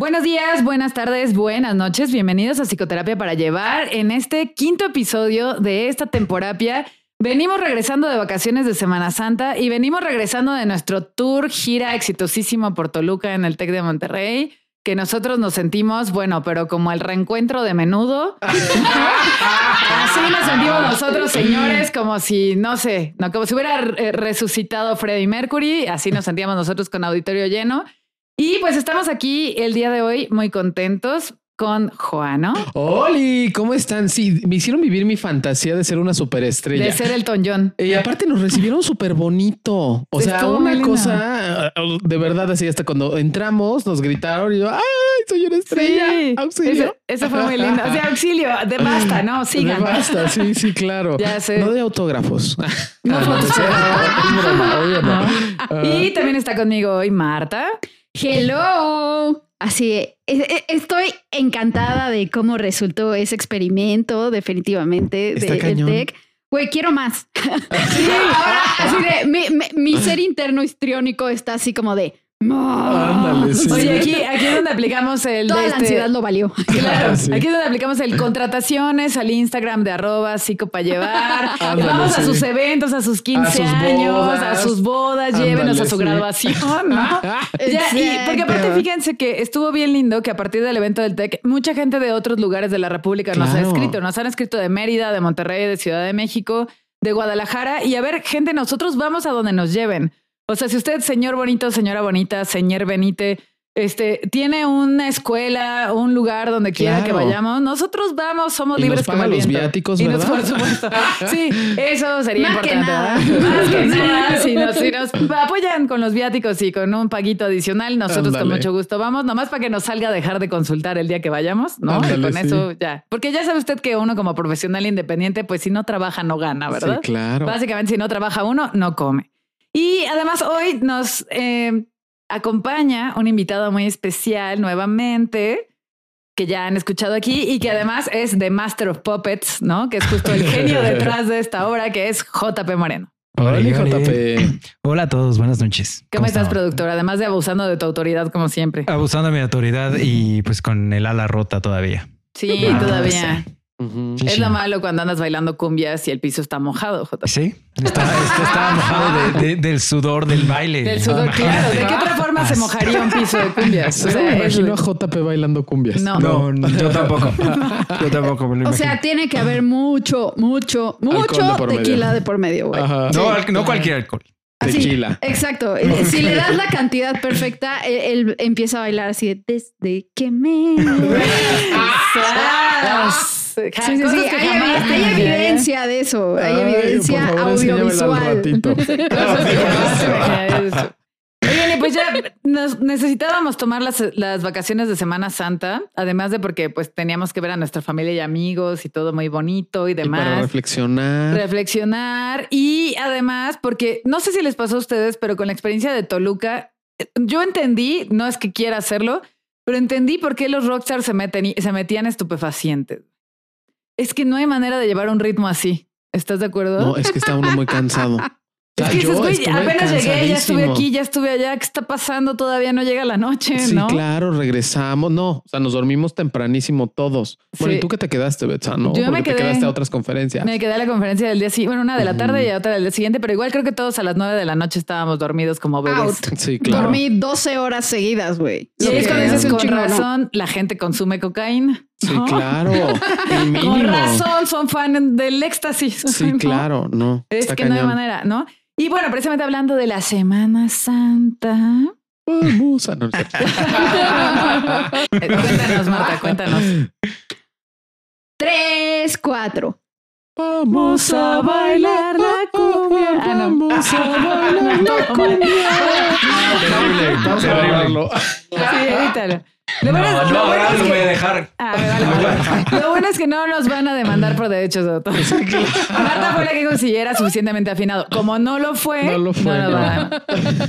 Buenos días, buenas tardes, buenas noches. Bienvenidos a Psicoterapia para Llevar. En este quinto episodio de esta temporada, venimos regresando de vacaciones de Semana Santa y venimos regresando de nuestro tour gira exitosísimo por Toluca en el TEC de Monterrey que nosotros nos sentimos, bueno, pero como el reencuentro de menudo. Así nos sentimos nosotros, señores, como si, no sé, no, como si hubiera eh, resucitado Freddie Mercury. Así nos sentíamos nosotros con auditorio lleno. Y pues estamos aquí el día de hoy muy contentos con Juano. ¡Holi! ¿Cómo están? Sí, me hicieron vivir mi fantasía de ser una superestrella. De ser el John. Y aparte nos recibieron súper bonito. O sea, una cosa de verdad así hasta cuando entramos nos gritaron y yo, ¡ay, soy una estrella! Sí, auxilio. Eso, fue muy lindo. O sea, auxilio, de basta, ¿no? Sigan. De basta, sí, sí, claro. Ya sé. No de autógrafos. No, no. Y también está conmigo hoy Marta. Hello. Así, e, e, estoy encantada de cómo resultó ese experimento, definitivamente, de, del TEC. Güey, quiero más. sí, ahora, así de, mi ser interno histriónico está así como de, Oye, aquí, aquí es donde aplicamos el. Toda la este ansiedad lo valió. Claro. Aquí es donde aplicamos el contrataciones al Instagram de arroba psico para llevar. Vamos a sus eventos, a sus 15 años, a sus bodas, llévenos a su graduación, ¿no? porque aparte, fíjense que estuvo bien lindo que a partir del evento del TEC, mucha gente de otros lugares de la República nos ha escrito. Nos han escrito de Mérida, de Monterrey, de Ciudad de México, de Guadalajara. Y a ver, gente, nosotros vamos a donde nos lleven. O sea, si usted, señor bonito, señora bonita, señor Benite, este, tiene una escuela, un lugar donde quiera que vayamos. Nosotros vamos, somos libres como los viáticos, ¿verdad? por supuesto. Sí, eso sería importante. Más que nada. Si nos, si nos, apoyan con los viáticos y con un paguito adicional, nosotros con mucho gusto vamos, nomás para que nos salga a dejar de consultar el día que vayamos, ¿no? y con eso ya. Porque ya sabe usted que uno como profesional independiente, pues si no trabaja, no gana, ¿verdad? Sí, claro. Básicamente, si no trabaja uno, no come. Y además hoy nos eh, acompaña un invitado muy especial nuevamente que ya han escuchado aquí y que además es The Master of Puppets, ¿no? Que es justo el genio detrás de esta obra, que es JP Moreno. Hola, JP. Hola a todos, buenas noches. ¿Cómo, estás, productor? Además de abusando de tu autoridad, como siempre. Abusando de mi autoridad y pues con el ala rota todavía. Sí, todavía es lo malo cuando andas bailando cumbias y el piso está mojado, JP. Sí, está, mojado del sudor del baile. Del sudor, claro. ¿De qué otra forma se mojaría un piso de cumbias? O sea, me imagino a JP bailando cumbias. No, no, yo tampoco. Yo tampoco me lo imagino. O sea, tiene que haber mucho, mucho, mucho tequila de por medio, güey. No, no cualquier alcohol. Tequila. exacto. Si le das la cantidad perfecta, él, empieza a bailar así de desde que me. Sí, sí, sí. Hay, evidencia de eso. Hay evidencia audiovisual. Oye, pues ya nos necesitábamos tomar las, las, vacaciones de Semana Santa, además de porque pues teníamos que ver a nuestra familia y amigos y todo muy bonito y demás. para reflexionar. Reflexionar y además porque no sé si les pasó a ustedes, pero con la experiencia de Toluca, yo entendí, no es que quiera hacerlo, pero entendí por qué los rockstars se, meten, se metían estupefacientes. Es que no hay manera de llevar un ritmo así. ¿Estás de acuerdo? No, es que está uno muy cansado. Es que dices, güey, apenas llegué, ya estuve aquí, ya estuve allá, ¿qué está pasando? Todavía no llega la noche, sí, claro, regresamos. No, o sea, nos dormimos tempranísimo todos. Bueno, ¿y tú qué te quedaste, Betsa? No, Yo me quedé, te quedaste a otras conferencias. Me quedé a la conferencia del día siguiente, bueno, una de la tarde y otra del día siguiente, pero igual creo que todos a las nueve de la noche estábamos dormidos como bebés. Sí, claro. Dormí 12 horas seguidas, güey. Y es cuando dices, con razón, la gente consume cocaína. Sí, claro. Con razón son fan del éxtasis. Sí, claro, no. Es que no hay manera, ¿no? Y bueno, precisamente hablando de la Semana Santa. Vamos a no Cuéntanos, Marta, cuéntanos. Tres, cuatro. Vamos a bailar la cumbia. Ah, no. Vamos a bailar la cumbia. Terrible, vamos a bailarlo. Sí, evítalo. Lo bueno, no, no, ahora lo voy a dejar. Ah, lo bueno es que no nos van a demandar por derechos de autor. Marta fue la que consiguiera suficientemente afinado. Como no lo fue, no lo fue.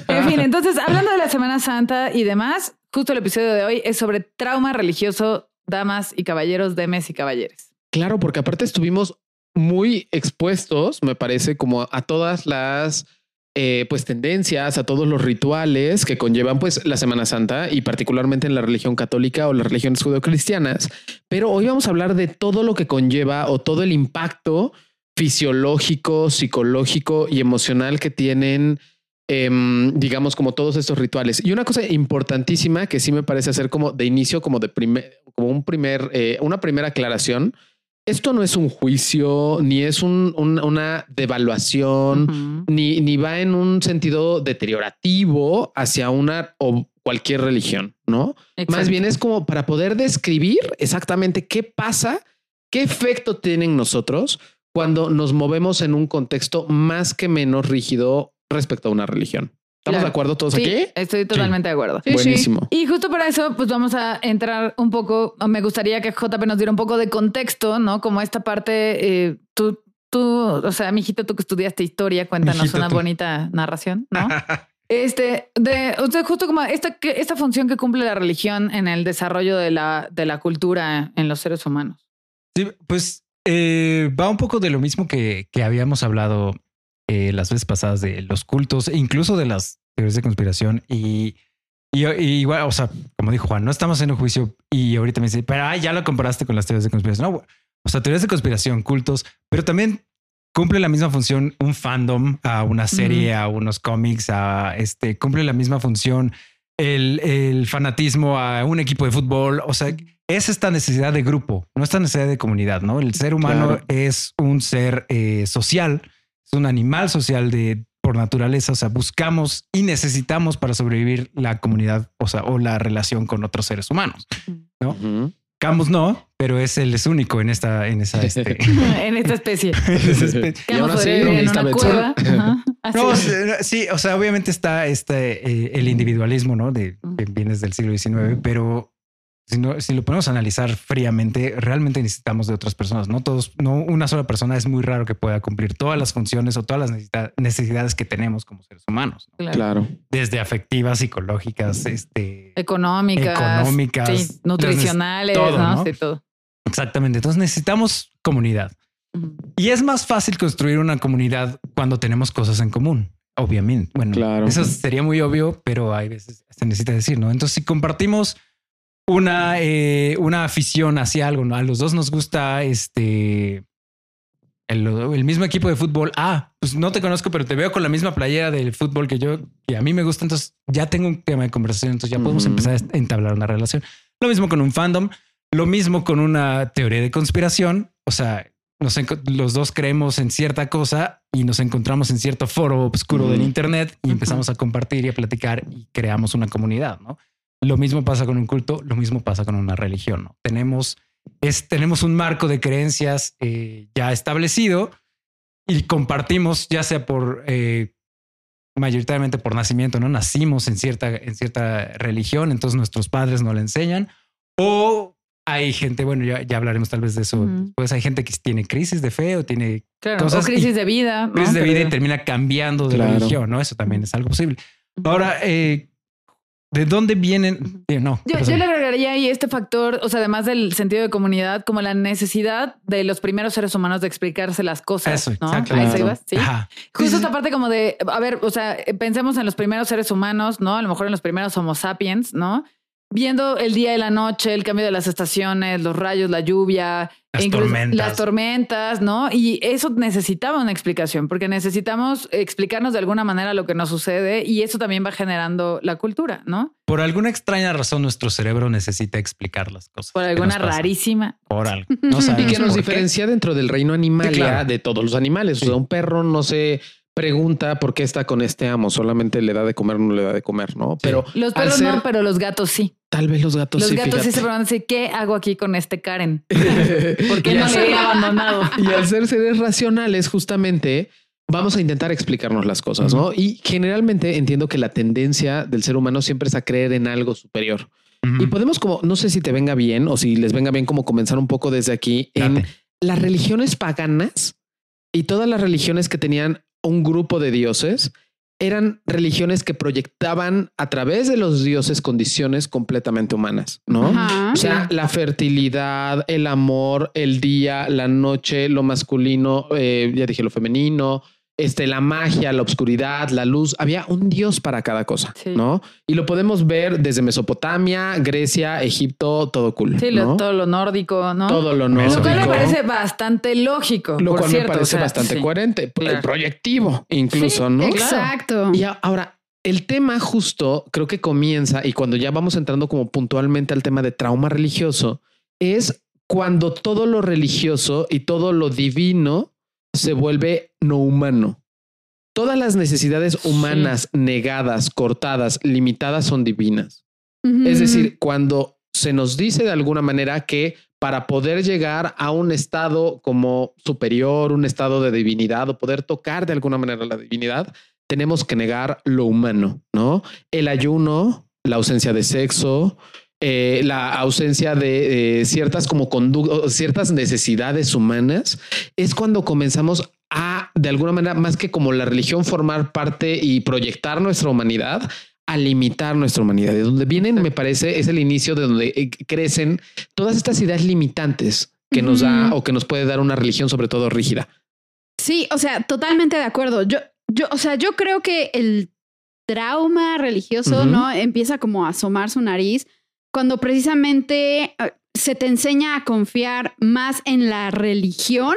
En fin, entonces, hablando de la Semana Santa y demás, justo el episodio de hoy es sobre trauma religioso, damas y caballeros, demes y caballeres. Claro, porque aparte estuvimos muy expuestos, me parece, como a todas las eh, pues tendencias, a todos los rituales que conllevan pues la Semana Santa y particularmente en la religión católica o las religiones judeocristianas. Pero hoy vamos a hablar de todo lo que conlleva o todo el impacto fisiológico, psicológico y emocional que tienen, em, digamos, como todos estos rituales. Y una cosa importantísima que sí me parece hacer como de inicio, como de primer, como un primer, eh, una primera aclaración esto no es un juicio, ni es una devaluación, ni, ni va en un sentido deteriorativo hacia una o cualquier religión, ¿no? Más bien es como para poder describir exactamente qué pasa, qué efecto tienen nosotros cuando nos movemos en un contexto más que menos rígido respecto a una religión. ¿Estamos de acuerdo todos sí, aquí? Estoy totalmente de acuerdo. Buenísimo. Y justo para eso, pues vamos a entrar un poco. Me gustaría que JP nos diera un poco de contexto, ¿no? Como esta parte, eh, tú, tú, o sea, mijito, tú que estudiaste historia, cuéntanos una bonita narración, ¿no? Este, de, o sea, justo como esta, esta función que cumple la religión en el desarrollo de la, de la cultura en los seres humanos. Sí, pues eh, va un poco de lo mismo que, que habíamos hablado eh, las veces pasadas de los cultos e incluso de las teorías de conspiración y, y, igual, o sea, como dijo Juan, no estamos en un juicio y ahorita me dice, pero ya lo comparaste con las teorías de conspiración. No, o sea, teorías de conspiración, cultos, pero también cumple la misma función un fandom a una serie, a unos cómics, a este, cumple la misma función el, el, fanatismo a un equipo de fútbol. O sea, es esta necesidad de grupo, no esta necesidad de comunidad, ¿no? El ser humano es un ser eh, social es un animal social de por naturaleza, o sea, buscamos y necesitamos para sobrevivir la comunidad, o sea, o la relación con otros seres humanos, ¿no? Camus no, pero es el es único en esta, en esa, este, en esta especie. Camus en una cueva. No, sí, o sea, obviamente está este eh, el individualismo, ¿no? De que vienes del siglo XIX, pero si, lo podemos analizar fríamente, realmente necesitamos de otras personas. No todos, no una sola persona es muy raro que pueda cumplir todas las funciones o todas las necesidades que tenemos como seres humanos. Claro. Desde afectivas, psicológicas, este, económicas, económicas, nutricionales, todo, todo. Exactamente. Entonces necesitamos comunidad. Y es más fácil construir una comunidad cuando tenemos cosas en común. Obviamente. Bueno, claro. eso sería muy obvio, pero hay veces se necesita decir, ¿no? Entonces, si compartimos una, eh, una afición hacia algo, ¿no? A los dos nos gusta este el, mismo equipo de fútbol. Ah, pues no te conozco, pero te veo con la misma playera del fútbol que yo, que a mí me gusta. Entonces ya tengo un tema de conversación. Entonces ya podemos empezar a entablar una relación. Lo mismo con un fandom, lo mismo con una teoría de conspiración. O sea, los dos creemos en cierta cosa y nos encontramos en cierto foro oscuro del Internet y empezamos a compartir y a platicar y creamos una comunidad, ¿no? Lo mismo pasa con un culto, lo mismo pasa con una religión. ¿no? Tenemos, es, tenemos un marco de creencias eh, ya establecido y compartimos, ya sea por eh, mayoritariamente por nacimiento, no nacimos en cierta, en cierta religión, entonces nuestros padres no le enseñan, o hay gente, bueno, ya, ya hablaremos tal vez de eso. Pues hay gente que tiene crisis de fe o tiene cosas. O crisis de vida. Crisis de vida y termina cambiando de religión, ¿no? Eso también es algo posible. Ahora, eh, ¿De dónde vienen? No. Yo, le agregaría ahí este factor, o sea, además del sentido de comunidad, como la necesidad de los primeros seres humanos de explicarse las cosas. Eso, ¿no? ¿sí? Justo esta parte como de, a ver, o sea, pensemos en los primeros seres humanos, ¿no? A lo mejor en los primeros Homo sapiens, ¿no? Viendo el día y la noche, el cambio de las estaciones, los rayos, la lluvia, las tormentas. Las tormentas, ¿no? Y eso necesitaba una explicación, porque necesitamos explicarnos de alguna manera lo que nos sucede y eso también va generando la cultura, ¿no? Por alguna extraña razón, nuestro cerebro necesita explicar las cosas. Por alguna rarísima. Por algo. No y que nos diferencia dentro del reino animal de todos los animales. O sea, un perro no se pregunta por qué está con este amo, solamente le da de comer, no le da de comer, ¿no? Pero los perros no, pero los gatos sí. Tal vez los gatos los sí. Los gatos sí se preguntan, ¿qué hago aquí con este Karen? ¿Por qué no le he abandonado? Y al ser seres racionales, justamente vamos a intentar explicarnos las cosas, ¿no? Y generalmente entiendo que la tendencia del ser humano siempre es a creer en algo superior. Y podemos como, no sé si te venga bien o si les venga bien como comenzar un poco desde aquí en las religiones paganas y todas las religiones que tenían un grupo de dioses eran religiones que proyectaban a través de los dioses condiciones completamente humanas, ¿no? o sea, la fertilidad, el amor, el día, la noche, lo masculino, eh, ya dije lo femenino, este, la magia, la oscuridad, la luz, había un dios para cada cosa, ¿no? Y lo podemos ver desde Mesopotamia, Grecia, Egipto, todo cool. Sí, todo lo nórdico, ¿no? Todo lo nórdico. Lo cual me parece bastante lógico. Lo cual me parece bastante coherente, proyectivo incluso, ¿no? Exacto. Y ahora, el tema justo creo que comienza y cuando ya vamos entrando como puntualmente al tema de trauma religioso, es cuando todo lo religioso y todo lo divino se vuelve no humano. Todas las necesidades humanas negadas, cortadas, limitadas son divinas. Es decir, cuando se nos dice de alguna manera que para poder llegar a un estado como superior, un estado de divinidad o poder tocar de alguna manera la divinidad, tenemos que negar lo humano, ¿no? El ayuno, la ausencia de sexo, eh, la ausencia de ciertas como conductas, ciertas necesidades humanas, es cuando comenzamos a, de alguna manera, más que como la religión, formar parte y proyectar nuestra humanidad, a limitar nuestra humanidad. De donde vienen, me parece, es el inicio de donde eh, crecen todas estas ideas limitantes que nos da o que nos puede dar una religión, sobre todo rígida. Sí, o sea, totalmente de acuerdo. Yo, yo, o sea, yo creo que el trauma religioso, ¿no? Empieza como a asomar su nariz cuando precisamente eh, se te enseña a confiar más en la religión,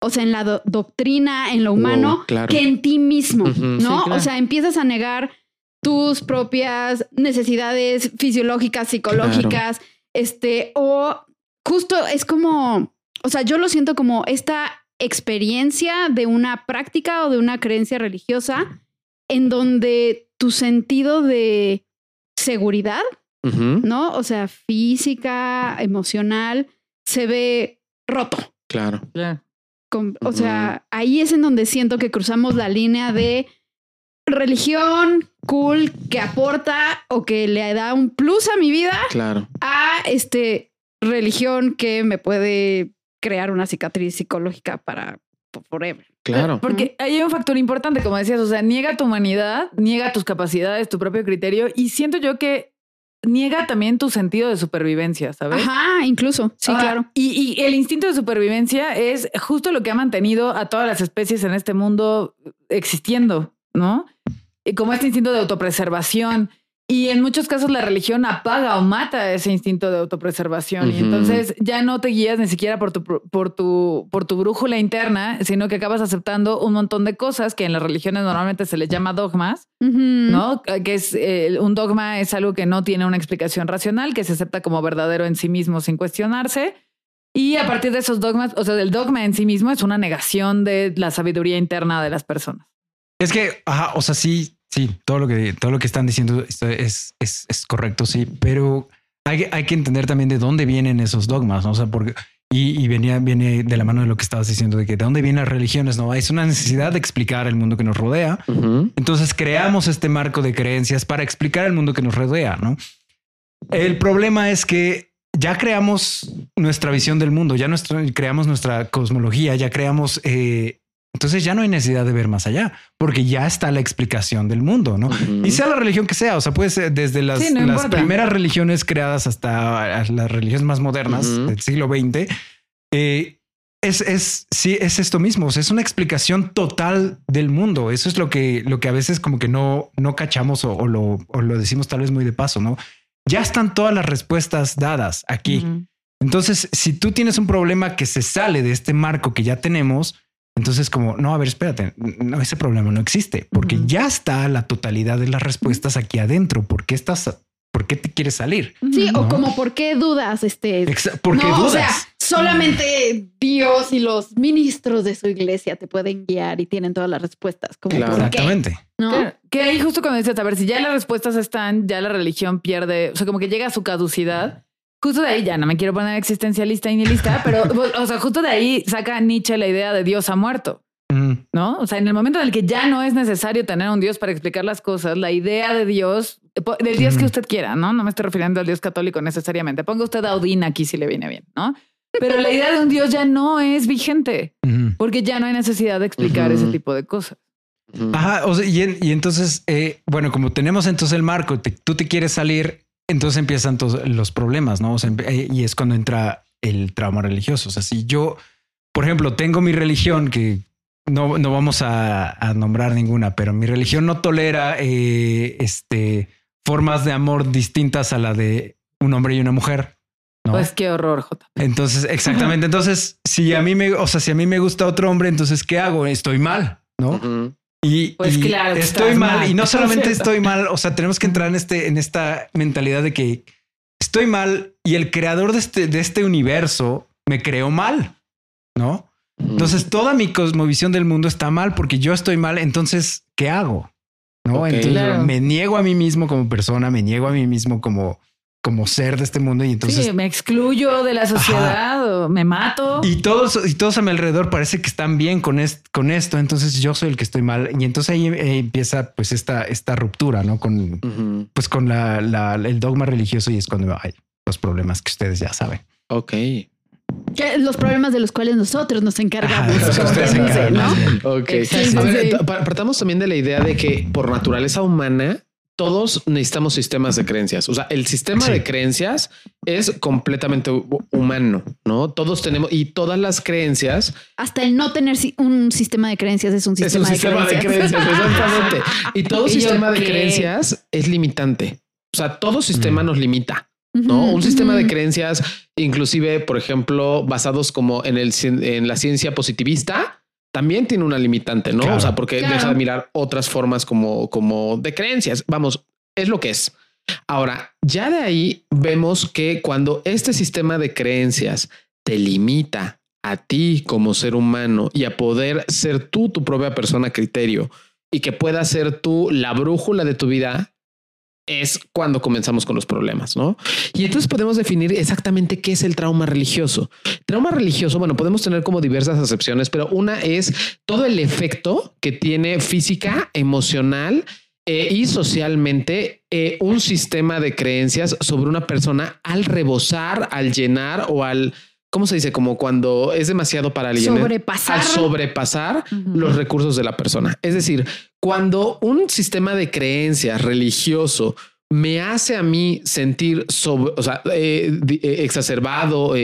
o sea, en la doctrina, en lo humano, que en ti mismo, ¿no? O sea, empiezas a negar tus propias necesidades fisiológicas, psicológicas, este, o justo es como, o sea, yo lo siento como esta experiencia de una práctica o de una creencia religiosa en donde tu sentido de seguridad ¿no? O sea, física, emocional, se ve roto. Claro. o sea, ahí es en donde siento que cruzamos la línea de religión cool que aporta o que le da un plus a mi vida. Claro. A este religión que me puede crear una cicatriz psicológica para forever. Claro. Porque hay un factor importante, como decías, o sea, niega tu humanidad, niega tus capacidades, tu propio criterio, y siento yo que niega también tu sentido de supervivencia, ¿sabes? Ajá, incluso. Sí, claro. Y, el instinto de supervivencia es justo lo que ha mantenido a todas las especies en este mundo existiendo, ¿no? Y como este instinto de autopreservación. Y en muchos casos la religión apaga o mata ese instinto de autopreservación. Y entonces ya no te guías ni siquiera por tu, por, tu, por tu brújula interna, sino que acabas aceptando un montón de cosas que en las religiones normalmente se les llama dogmas, ¿no? Que es eh, un dogma es algo que no tiene una explicación racional, que se acepta como verdadero en sí mismo sin cuestionarse. Y a partir de esos dogmas, o sea, el dogma en sí mismo es una negación de la sabiduría interna de las personas. Es que, ajá, o sea, sí, Sí, todo lo que, todo lo que están diciendo es, es, es correcto, sí, pero hay, hay, que entender también de dónde vienen esos dogmas, ¿no? o sea, porque y, y, venía, viene de la mano de lo que estabas diciendo, de que de dónde vienen las religiones, ¿no? Es una necesidad de explicar el mundo que nos rodea. Entonces creamos este marco de creencias para explicar el mundo que nos rodea, ¿no? El problema es que ya creamos nuestra visión del mundo, ya nuestro, creamos nuestra cosmología, ya creamos eh, entonces ya no hay necesidad de ver más allá, porque ya está la explicación del mundo, ¿no? Y sea la religión que sea, o sea, puede ser desde las, primeras religiones creadas hasta las religiones más modernas del siglo XX. Eh, es, es, sí, es esto mismo, o sea, es una explicación total del mundo. Eso es lo que, lo que a veces como que no, no cachamos o, lo, lo, decimos tal vez muy de paso, ¿no? Ya están todas las respuestas dadas aquí. Entonces, si tú tienes un problema que se sale de este marco que ya tenemos, entonces, como, no, a ver, espérate, no, ese problema no existe, porque ya está la totalidad de las respuestas aquí adentro. ¿Por qué estás, por qué te quieres salir? Sí, o como, ¿por qué dudas? Este, ¿Por qué dudas? O sea, solamente Dios y los ministros de su iglesia te pueden guiar y tienen todas las respuestas. Como, Exactamente. ¿No? Que, ahí justo cuando dices, a ver, si ya las respuestas están, ya la religión pierde, o sea, como que llega a su caducidad Justo de ahí ya no me quiero poner existencialista y nihilista, pero o sea, justo de ahí saca Nietzsche la idea de Dios ha muerto. ¿No? O sea, en el momento en el que ya no es necesario tener un Dios para explicar las cosas, la idea de Dios, del Dios que usted quiera, ¿no? No me estoy refiriendo al Dios católico necesariamente. Ponga usted a Odín aquí si le viene bien, ¿no? Pero la idea de un Dios ya no es vigente, porque ya no hay necesidad de explicar ese tipo de cosas. Ajá, o sea, y, entonces, eh, bueno, como tenemos entonces el marco, tú te quieres salir entonces empiezan todos los problemas, ¿no? Eh, y es cuando entra el trauma religioso. O sea, si yo, por ejemplo, tengo mi religión que no, no vamos a, nombrar ninguna, pero mi religión no tolera eh, este, formas de amor distintas a la de un hombre y una mujer. Pues qué horror, J. Entonces, exactamente. Entonces, si a mí me, o sea, si a mí me gusta otro hombre, entonces, ¿qué hago? Estoy mal, ¿no? Y, pues claro, estoy mal. Y no solamente estoy mal, o sea, tenemos que entrar en este, en esta mentalidad de que estoy mal y el creador de este, de este universo me creó mal, ¿no? Entonces toda mi cosmovisión del mundo está mal porque yo estoy mal. Entonces, ¿qué hago? No, entonces me niego a mí mismo como persona, me niego a mí mismo como, como ser de este mundo y entonces sí, me excluyo de la sociedad o me mato. Y todos y todos a mi alrededor parece que están bien con, con esto, entonces yo soy el que estoy mal y entonces ahí empieza pues esta esta ruptura, ¿no? Con pues con la, la, el dogma religioso y es cuando hay los problemas que ustedes ya saben. Ok los problemas de los cuales nosotros nos encargamos. Partamos también de la idea de que por naturaleza humana todos necesitamos sistemas de creencias. O sea, el sistema de creencias es completamente humano, ¿no? Todos tenemos y todas las creencias. Hasta el no tener un sistema de creencias es un sistema, de, creencias. exactamente. Y todo sistema de creencias es limitante. O sea, todo sistema nos limita. ¿no? Un sistema de creencias, inclusive, por ejemplo, basados como en, el, en la ciencia positivista, también tiene una limitante, ¿no? o sea, porque deja de mirar otras formas como, como de creencias. Vamos, es lo que es. Ahora, ya de ahí vemos que cuando este sistema de creencias te limita a ti como ser humano y a poder ser tú tu propia persona criterio y que pueda ser tú la brújula de tu vida, es cuando comenzamos con los problemas, ¿no? Y entonces podemos definir exactamente qué es el trauma religioso. Trauma religioso, bueno, podemos tener como diversas acepciones, pero una es todo el efecto que tiene física, emocional eh, y socialmente eh, un sistema de creencias sobre una persona al rebosar, al llenar o al ¿cómo se dice? Como cuando es demasiado para alguien. ¿eh? Sobrepasar. sobrepasar los recursos de la persona. Es decir, cuando un sistema de creencias religioso me hace a mí sentir sobre, o sea, eh, eh, exacerbado,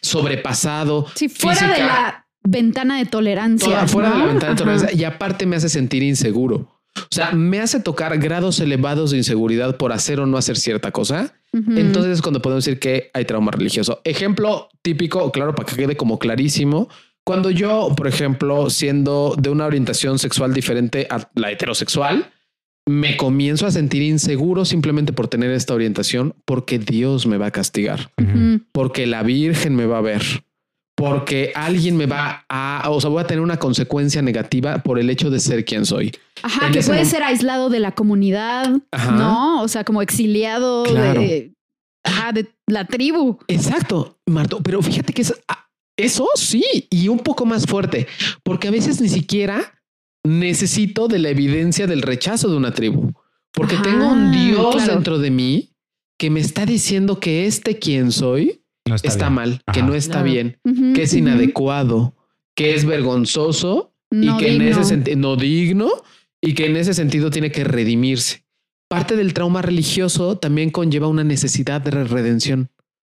sobrepasado. Si fuera de la ventana de tolerancia. fuera de la ventana de tolerancia. Y aparte me hace sentir inseguro. O sea, me hace tocar grados elevados de inseguridad por hacer o no hacer cierta cosa. Entonces es cuando podemos decir que hay trauma religioso. Ejemplo típico, claro, para que quede como clarísimo. Cuando yo, por ejemplo, siendo de una orientación sexual diferente a la heterosexual, me comienzo a sentir inseguro simplemente por tener esta orientación, porque Dios me va a castigar, porque la Virgen me va a ver, porque alguien me va a, o sea, voy a tener una consecuencia negativa por el hecho de ser quien soy. Ajá, que puede ser aislado de la comunidad, ¿no? O sea, como exiliado de, de la tribu. Exacto, Marto. Pero fíjate que es, ah, eso sí, y un poco más fuerte, porque a veces ni siquiera necesito de la evidencia del rechazo de una tribu, porque tengo un Dios dentro de mí que me está diciendo que este quien soy está, mal, que no está bien, que es inadecuado, que es vergonzoso y que en ese sentido no digno y que en ese sentido tiene que redimirse. Parte del trauma religioso también conlleva una necesidad de redención,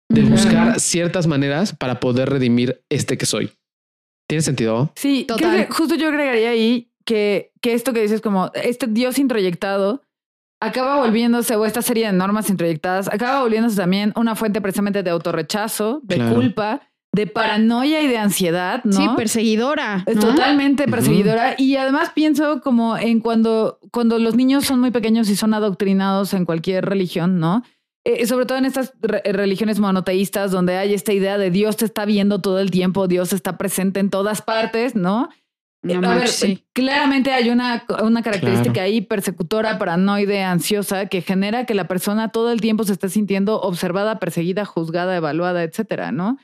de buscar ciertas maneras para poder redimir este que soy. ¿Tiene sentido? Sí, justo yo agregaría ahí que, que esto que dices como este Dios introyectado acaba volviéndose, o esta serie de normas introyectadas, acaba volviéndose también una fuente precisamente de autorrechazo, de culpa, de paranoia y de ansiedad, ¿no? Sí, perseguidora. Totalmente perseguidora. Y además pienso como en cuando, cuando los niños son muy pequeños y son adoctrinados en cualquier religión, ¿no? Eh, sobre todo en estas religiones monoteístas donde hay esta idea de Dios te está viendo todo el tiempo, Dios está presente en todas partes, ¿no? A ver, claramente hay una, una característica ahí persecutora, paranoide, ansiosa, que genera que la persona todo el tiempo se esté sintiendo observada, perseguida, juzgada, evaluada, etcétera, ¿no?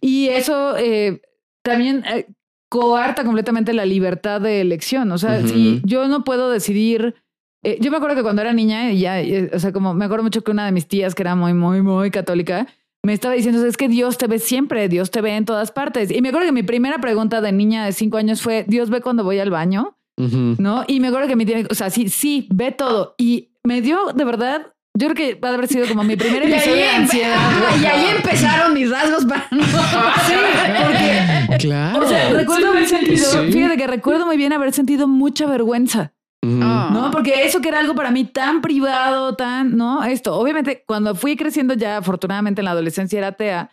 Y eso eh, también eh, coarta completamente la libertad de elección. O sea, si yo no puedo decidir. Eh, yo me acuerdo que cuando era niña, ya, o sea, como me acuerdo mucho que una de mis tías, que era muy, muy, muy católica, me estaba diciendo, es que Dios te ve siempre, Dios te ve en todas partes. Y me acuerdo que mi primera pregunta de niña de cinco años fue, ¿Dios ve cuando voy al baño? ¿No? Y me acuerdo que mi tía, o sea, sí, sí, ve todo. Y me dio, de verdad, yo creo que va a haber sido como mi primer episodio de ansiedad. y ahí empezaron mis rasgos para no. sí, porque. Claro. O sea, recuerdo haber sentido, fíjate que recuerdo muy bien haber sentido mucha vergüenza. ¿No? Porque eso que era algo para mí tan privado, tan, ¿no? Esto, obviamente, cuando fui creciendo ya, afortunadamente en la adolescencia era atea,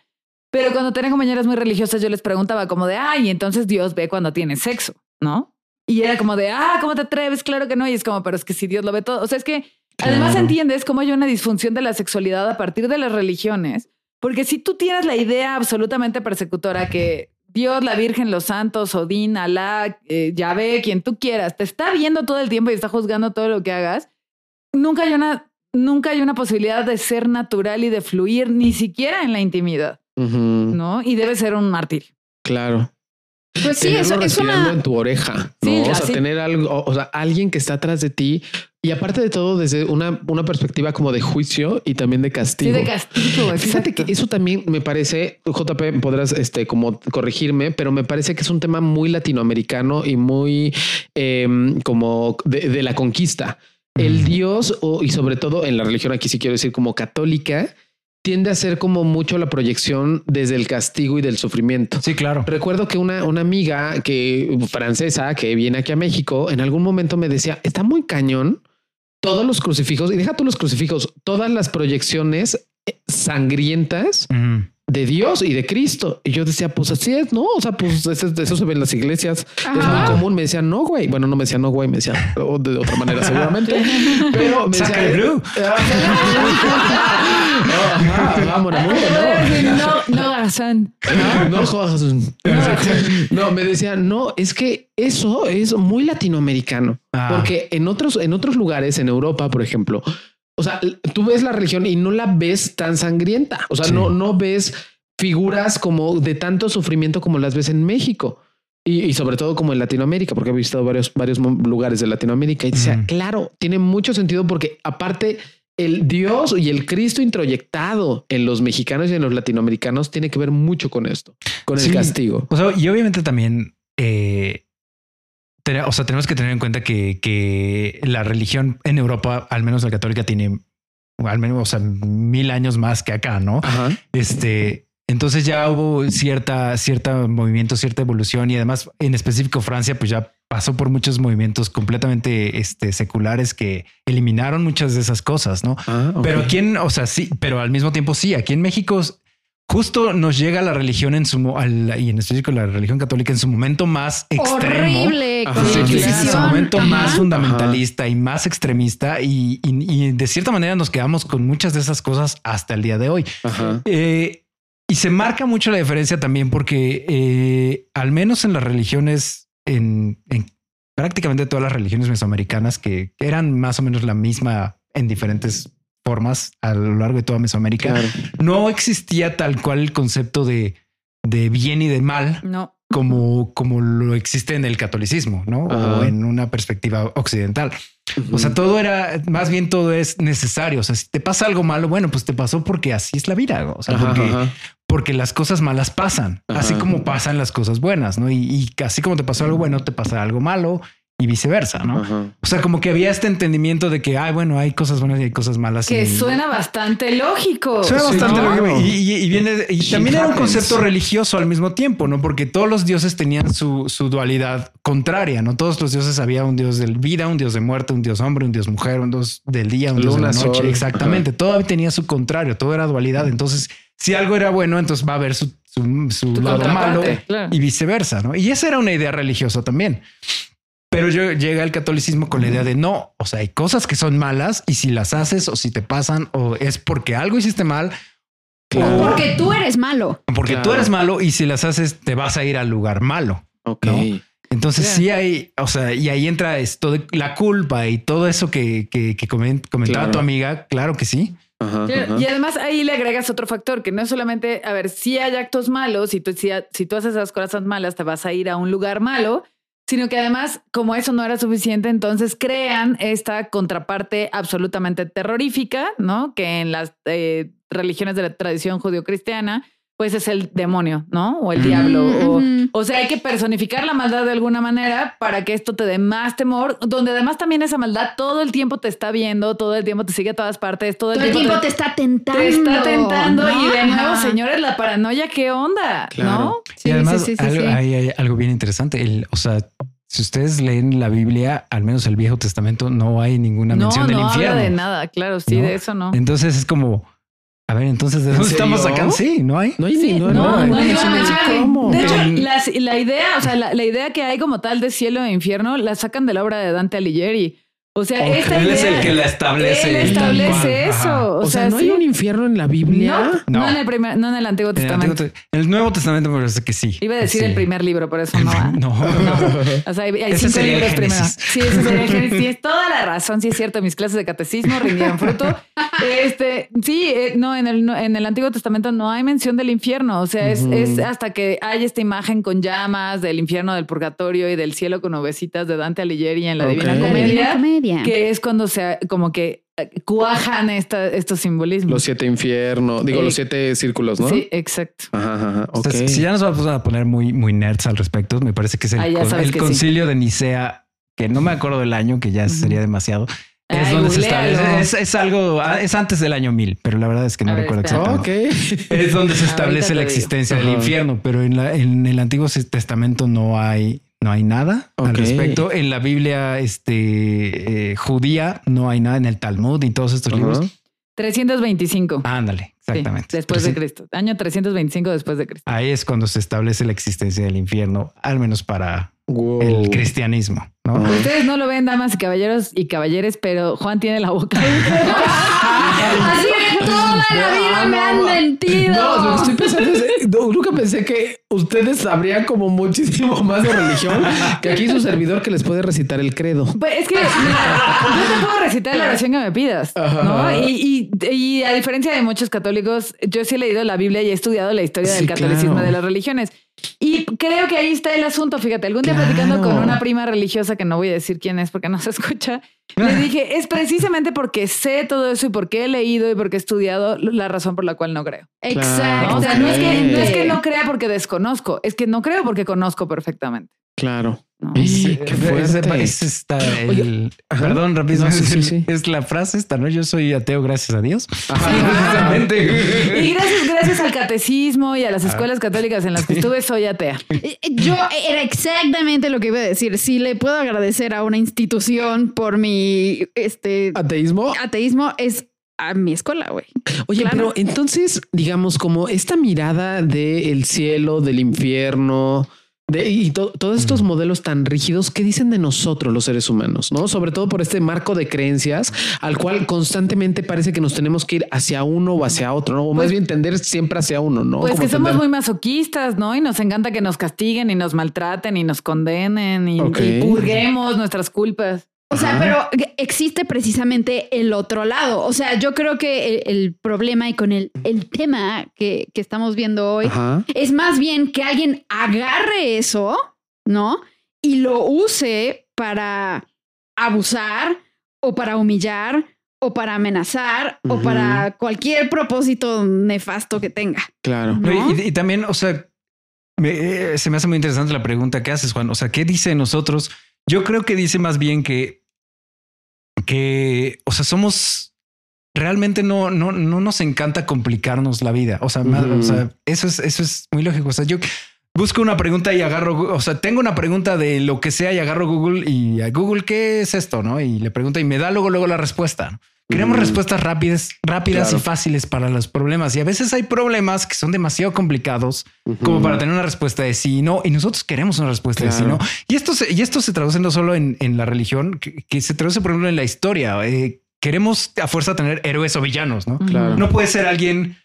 pero cuando tenía compañeras muy religiosas, yo les preguntaba como de, ay, entonces Dios ve cuando tienes sexo, ¿no? Y era como de, ah, ¿cómo te atreves? Claro que no. Y es como, pero es que si Dios lo ve todo. O sea, es que además entiendes cómo hay una disfunción de la sexualidad a partir de las religiones. Porque si tú tienes la idea absolutamente persecutora que Dios, la Virgen, los santos, Odín, Alá, eh, Yahvé, quien tú quieras, te está viendo todo el tiempo y está juzgando todo lo que hagas, nunca hay una, nunca hay una posibilidad de ser natural y de fluir, ni siquiera en la intimidad, ¿no? Y debe ser un mártir. Claro. Pues sí, eso es una... en tu oreja, ¿no? o sea, tener algo, o sea, alguien que está atrás de ti y aparte de todo desde una, una perspectiva como de juicio y también de castigo. Sí, de castigo. Fíjate que eso también me parece, JP, podrás este, como corregirme, pero me parece que es un tema muy latinoamericano y muy em, como de, la conquista. El Dios o, y sobre todo en la religión aquí sí quiero decir como católica, tiende a ser como mucho la proyección desde el castigo y del sufrimiento. Sí, claro. Recuerdo que una, una amiga que francesa que viene aquí a México en algún momento me decía, está muy cañón todos los crucifijos y deja tú los crucifijos, todas las proyecciones eh, sangrientas de Dios y de Cristo. Y yo decía, pues así es, ¿no? O sea, pues eso, se ve en las iglesias. Es muy común. Me decían, no, güey. Bueno, no me decían, no, güey. Me decían de otra manera, seguramente. Pero me decían, blue. no, no, no, no, me decían, no, es que eso es muy latinoamericano, ah. porque en otros, en otros lugares, en Europa, por ejemplo, o sea, tú ves la religión y no la ves tan sangrienta. O sea, no, no ves figuras como de tanto sufrimiento como las ves en México. Y, sobre todo como en Latinoamérica, porque he visto varios, varios lugares de Latinoamérica y decía, claro, tiene mucho sentido porque aparte el Dios y el Cristo introyectado en los mexicanos y en los latinoamericanos tiene que ver mucho con esto, con el castigo. O sea, y obviamente también eh, o sea, tenemos que tener en cuenta que, la religión en Europa, al menos la católica, tiene al menos o sea, mil años más que acá, ¿no? Este, entonces ya hubo cierta, cierta movimiento, cierta evolución y además en específico Francia, pues ya pasó por muchos movimientos completamente este, seculares que eliminaron muchas de esas cosas, ¿no? Ah, pero aquí en, o sea, sí, pero al mismo tiempo sí, aquí en México justo nos llega la religión en su y en específico la religión católica en su momento más extremo, Horrible, en su momento más fundamentalista y más extremista y, de cierta manera nos quedamos con muchas de esas cosas hasta el día de hoy. Eh, y se marca mucho la diferencia también porque eh, al menos en las religiones, en, prácticamente todas las religiones mesoamericanas que eran más o menos la misma en diferentes formas a lo largo de toda Mesoamérica, no existía tal cual el concepto de, de bien y de mal. No. Como, como lo existe en el catolicismo, ¿no? O en una perspectiva occidental. O sea, todo era, más bien todo es necesario. O sea, si te pasa algo malo, bueno, pues te pasó porque así es la vida. O sea, porque, porque las cosas malas pasan, así como pasan las cosas buenas, ¿no? Y, y, así como te pasó algo bueno, te pasa algo malo y viceversa, ¿no? O sea, como que había este entendimiento de que, ay, bueno, hay cosas buenas y hay cosas malas. Que suena bastante lógico. Suena bastante lógico. Y, viene, y también era un concepto religioso al mismo tiempo, ¿no? Porque todos los dioses tenían su, su, dualidad contraria, ¿no? Todos los dioses había un dios de vida, un dios de muerte, un dios hombre, un dios mujer, un dios del día, un dios de la noche. Exactamente. Todo tenía su contrario, todo era dualidad. Entonces, si algo era bueno, entonces va a haber su, su, lado malo y viceversa, ¿no? Y esa era una idea religiosa también. Pero yo llega el catolicismo con la idea de no, o sea, hay cosas que son malas y si las haces o si te pasan o es porque algo hiciste mal. O porque tú eres malo. Porque tú eres malo y si las haces te vas a ir al lugar malo. Ok. Entonces sí hay, o sea, y ahí entra esto de la culpa y todo eso que, que, comentaba tu amiga. Claro que sí. Y además ahí le agregas otro factor, que no es solamente, a ver, si hay actos malos, y tú, si, si tú haces esas cosas malas, te vas a ir a un lugar malo, sino que además, como eso no era suficiente, entonces crean esta contraparte absolutamente terrorífica, ¿no? Que en las eh, religiones de la tradición judio-cristiana, pues es el demonio, ¿no? O el diablo. o, sea, hay que personificar la maldad de alguna manera para que esto te dé más temor, donde además también esa maldad todo el tiempo te está viendo, todo el tiempo te sigue a todas partes, todo el, tiempo, te, está tentando. Te está tentando y de nuevo, señores, la paranoia, ¿qué onda? ¿No? Sí, y además sí, algo, hay, algo bien interesante. El, o sea, si ustedes leen la Biblia, al menos el Viejo Testamento, no hay ninguna mención del infierno. No, de nada, claro, sí, de eso no. Entonces es como a ver, entonces, ¿de dónde estamos acá? Sí, no hay. No hay, sí, no, no, no, hay. De hecho, la, idea, o sea, la, idea que hay como tal de cielo e infierno la sacan de la obra de Dante Alighieri. O sea, esta él es el que la establece. Él establece eso. O, sea, ¿no hay un infierno en la Biblia? No, no, en el primer, no en el Antiguo Testamento. En el, Nuevo Testamento me parece que sí. Iba a decir el primer libro, por eso no. No, no. O sea, hay, cinco libros primero. Sí, ese sería el Génesis. Tienes toda la razón. Sí, es cierto. Mis clases de catecismo rindieron fruto. Este, sí, eh, no, en el, en el Antiguo Testamento no hay mención del infierno. O sea, es, es hasta que hay esta imagen con llamas del infierno, del purgatorio y del cielo con ovecitas de Dante Alighieri en la Divina Comedia. Que es cuando se como que eh, cuajan esta, estos simbolismos. Los siete infiernos, digo, los siete círculos, ¿no? Sí, exacto. Ajá, si ya nos vamos a poner muy, muy nerds al respecto, me parece que es el, el concilio de Nicea, que no me acuerdo del año, que ya sería demasiado. Es donde se establece. Es, algo, ah, es antes del año 1000, pero la verdad es que no recuerdo exactamente. Es donde se establece la existencia del infierno, pero en, la, en el Antiguo Testamento no hay no hay nada al respecto. En la Biblia este, eh, judía no hay nada en el Talmud y todos estos libros. 325. Ándale, exactamente. después de Cristo. Año 325 después de Cristo. Ahí es cuando se establece la existencia del infierno, al menos para el cristianismo. ¿no? Ustedes no lo ven, damas y caballeros y caballeres, pero Juan tiene la boca. Así toda la vida me han mentido. No, lo que estoy pensando es, nunca pensé que ustedes sabrían como muchísimo más de religión que aquí su servidor que les puede recitar el credo. Pues es que yo te puedo recitar la oración que me pidas, ¿no? Y, y, a diferencia de muchos católicos, yo sí he leído la Biblia y he estudiado la historia del catolicismo de las religiones. Y creo que ahí está el asunto. Fíjate, algún día platicando con una prima religiosa que no voy a decir quién es porque no se escucha, le dije, es precisamente porque sé todo eso y porque he leído y porque he estudiado la razón por la cual no creo. Exacto. O sea, no es, que, no es que no crea porque desconozco, es que no creo porque conozco perfectamente. Claro. Sí, qué fuerte. Es esta, el, perdón, rápido. es, la frase esta, ¿no? Yo soy ateo, gracias a Dios. y gracias, gracias al catecismo y a las escuelas católicas en las que estuve, soy atea. Yo era exactamente lo que iba a decir. Si le puedo agradecer a una institución por mi este ateísmo, ateísmo es a mi escuela, güey. Oye, pero entonces, digamos, como esta mirada del cielo, del infierno, y todos estos modelos tan rígidos, ¿qué dicen de nosotros los seres humanos? ¿No? Sobre todo por este marco de creencias al cual constantemente parece que nos tenemos que ir hacia uno o hacia otro, ¿no? O más pues bien tender siempre hacia uno, ¿no? Pues que somos muy masoquistas, ¿no? Y nos encanta que nos castiguen y nos maltraten y nos condenen y purguemos nuestras culpas. O sea, pero existe precisamente el otro lado. O sea, yo creo que el, problema y con el, el tema que, estamos viendo hoy es más bien que alguien agarre eso, ¿no? Y lo use para abusar o para humillar o para amenazar o para cualquier propósito nefasto que tenga. Claro. Y, también, o sea, eh, se me hace muy interesante la pregunta que haces, Juan. O sea, ¿qué dice nosotros? Yo creo que dice más bien que que, o sea, somos realmente no, no, no nos encanta complicarnos la vida. O sea, o sea, eso es, eso es muy lógico. O sea, yo busco una pregunta y agarro, o sea, tengo una pregunta de lo que sea y agarro Google y a Google, ¿qué es esto? No? Y le pregunto y me da luego, luego la respuesta. Queremos respuestas rápidas, rápidas y fáciles para los problemas. Y a veces hay problemas que son demasiado complicados como para tener una respuesta de sí y no. Y nosotros queremos una respuesta de sí y no. Y esto se, y esto se traduce no solo en, la religión, que, se traduce, por ejemplo, en la historia. Eh, queremos a fuerza tener héroes o villanos, ¿no? No puede ser alguien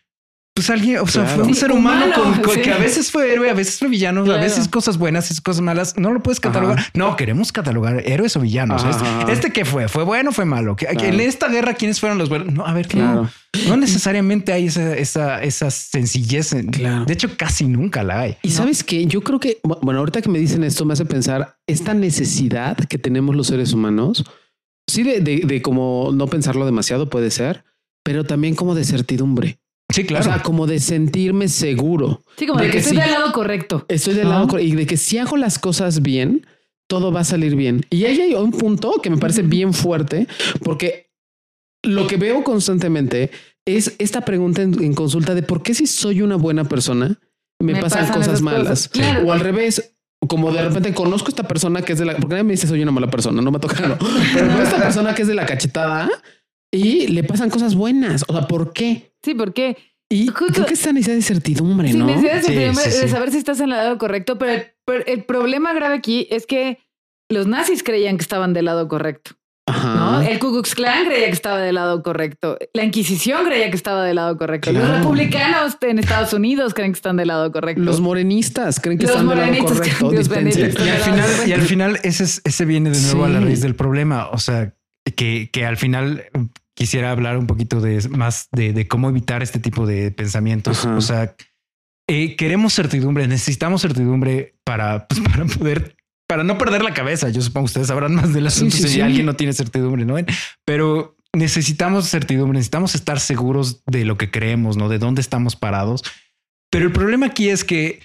pues alguien, o sea, fue un ser humano, con, que a veces fue héroe, a veces fue villano, a veces cosas buenas y cosas malas. No lo puedes catalogar. No, queremos catalogar héroes o villanos. Este, este, que fue, fue bueno, fue malo. En esta guerra, ¿quiénes fueron los buenos? No, a ver, no, no necesariamente hay esa, esa, esa sencillez. De hecho, casi nunca la hay. Y sabes que yo creo que, bueno, ahorita que me dicen esto, me hace pensar esta necesidad que tenemos los seres humanos. Sí, de, de, de como no pensarlo demasiado puede ser, pero también como de certidumbre. Sí, claro. O sea, como de sentirme seguro. Sí, como de, que, estoy del lado correcto. Estoy del lado correcto. Y de que si hago las cosas bien, todo va a salir bien. Y ahí hay un punto que me parece bien fuerte, porque lo que veo constantemente es esta pregunta en, consulta de por qué si soy una buena persona me, pasan, cosas malas. O al revés, como de repente conozco a esta persona que es de la, porque nadie me dice soy una mala persona, no me toca, no. Pero esta persona que es de la cachetada y le pasan cosas buenas. O sea, ¿por qué? Sí, ¿por qué? Y creo que esta necesidad de certidumbre, ¿no? Necesidad de certidumbre, de saber si estás en el lado correcto, pero el problema grave aquí es que los nazis creían que estaban del lado correcto. ¿no? El Ku Klux Klan creía que estaba del lado correcto. La Inquisición creía que estaba del lado correcto. Los republicanos en Estados Unidos creen que están del lado correcto. Los morenistas creen que están del lado correcto. Y al, final, y al final ese, ese viene de nuevo a la raíz del problema. O sea, que, que al final quisiera hablar un poquito de más de, cómo evitar este tipo de pensamientos. O sea, eh, queremos certidumbre, necesitamos certidumbre para, pues, para poder para no perder la cabeza. Yo supongo que ustedes sabrán más del asunto si alguien no tiene certidumbre, ¿no? Pero necesitamos certidumbre, necesitamos estar seguros de lo que creemos, ¿no? De dónde estamos parados. Pero el problema aquí es que,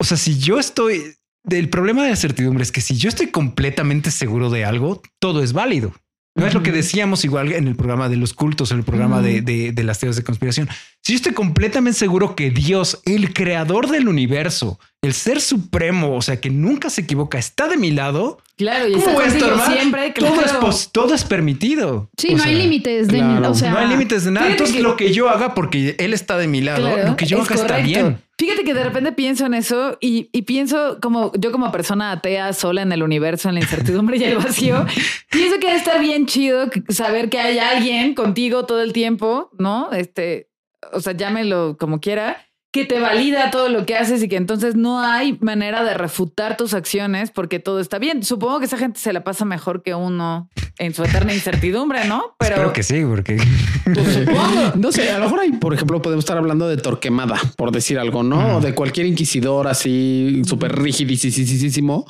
o sea, si yo estoy, el problema de la certidumbre es que si yo estoy completamente seguro de algo, todo es válido. No es lo que decíamos igual en el programa de los cultos, en el programa de, de, las teorías de conspiración. Si yo estoy completamente seguro que Dios, el creador del universo, el ser supremo, o sea, que nunca se equivoca, está de mi lado. Claro, y está siempre. Todo, es todo es permitido. Sí, no hay límites de o sea, no hay límites de nada. Entonces, lo que yo haga, porque él está de mi lado, lo que yo haga está bien. Fíjate que de repente pienso en eso y, pienso como yo como persona atea sola en el universo, en la incertidumbre y el vacío, pienso que está bien chido saber que hay alguien contigo todo el tiempo, ¿no? Este, o sea, llámelo como quiera, que te valida todo lo que haces y que entonces no hay manera de refutar tus acciones porque todo está bien. Supongo que esa gente se la pasa mejor que uno en su eterna incertidumbre, ¿no? Pero Espero que sí, porque pues no sé, a lo mejor ahí, por ejemplo, podemos estar hablando de Torquemada, por decir algo, ¿no? O de cualquier inquisidor así súper rigidísimo.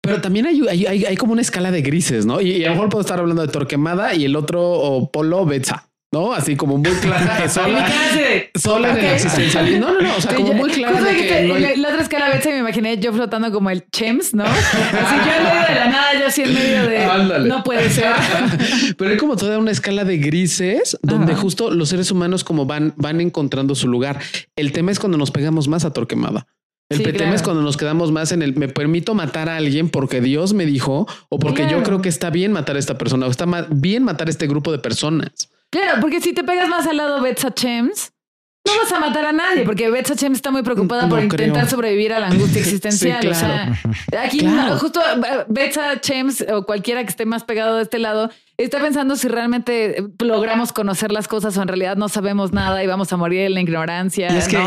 Pero también hay, hay, hay, como una escala de grises, ¿no? Y, a lo mejor puedo estar hablando de Torquemada y el otro o Polo Betsa. ¿No? Así como muy clara sola, en el existencialismo. No, no, no, o sea, como muy clara de que, no hay... La otra escala vez me imaginé yo flotando como el Chems, ¿no? Así yo en medio de la nada, yo así en medio de... No puede ser. Pero hay como toda una escala de grises donde justo los seres humanos como van, van encontrando su lugar. El tema es cuando nos pegamos más a Torquemada. El tema es cuando nos quedamos más en el me permito matar a alguien porque Dios me dijo o porque yo creo que está bien matar a esta persona o está bien matar a este grupo de personas. Claro, porque si te pegas más al lado Betsa Chems, no vas a matar a nadie, porque Betsa Chems está muy preocupada por intentar sobrevivir a la angustia existencial. O sea, aquí justo eh, Betsa Chems o cualquiera que esté más pegado de este lado está pensando si realmente logramos conocer las cosas o en realidad no sabemos nada y vamos a morir en la ignorancia. Y es que,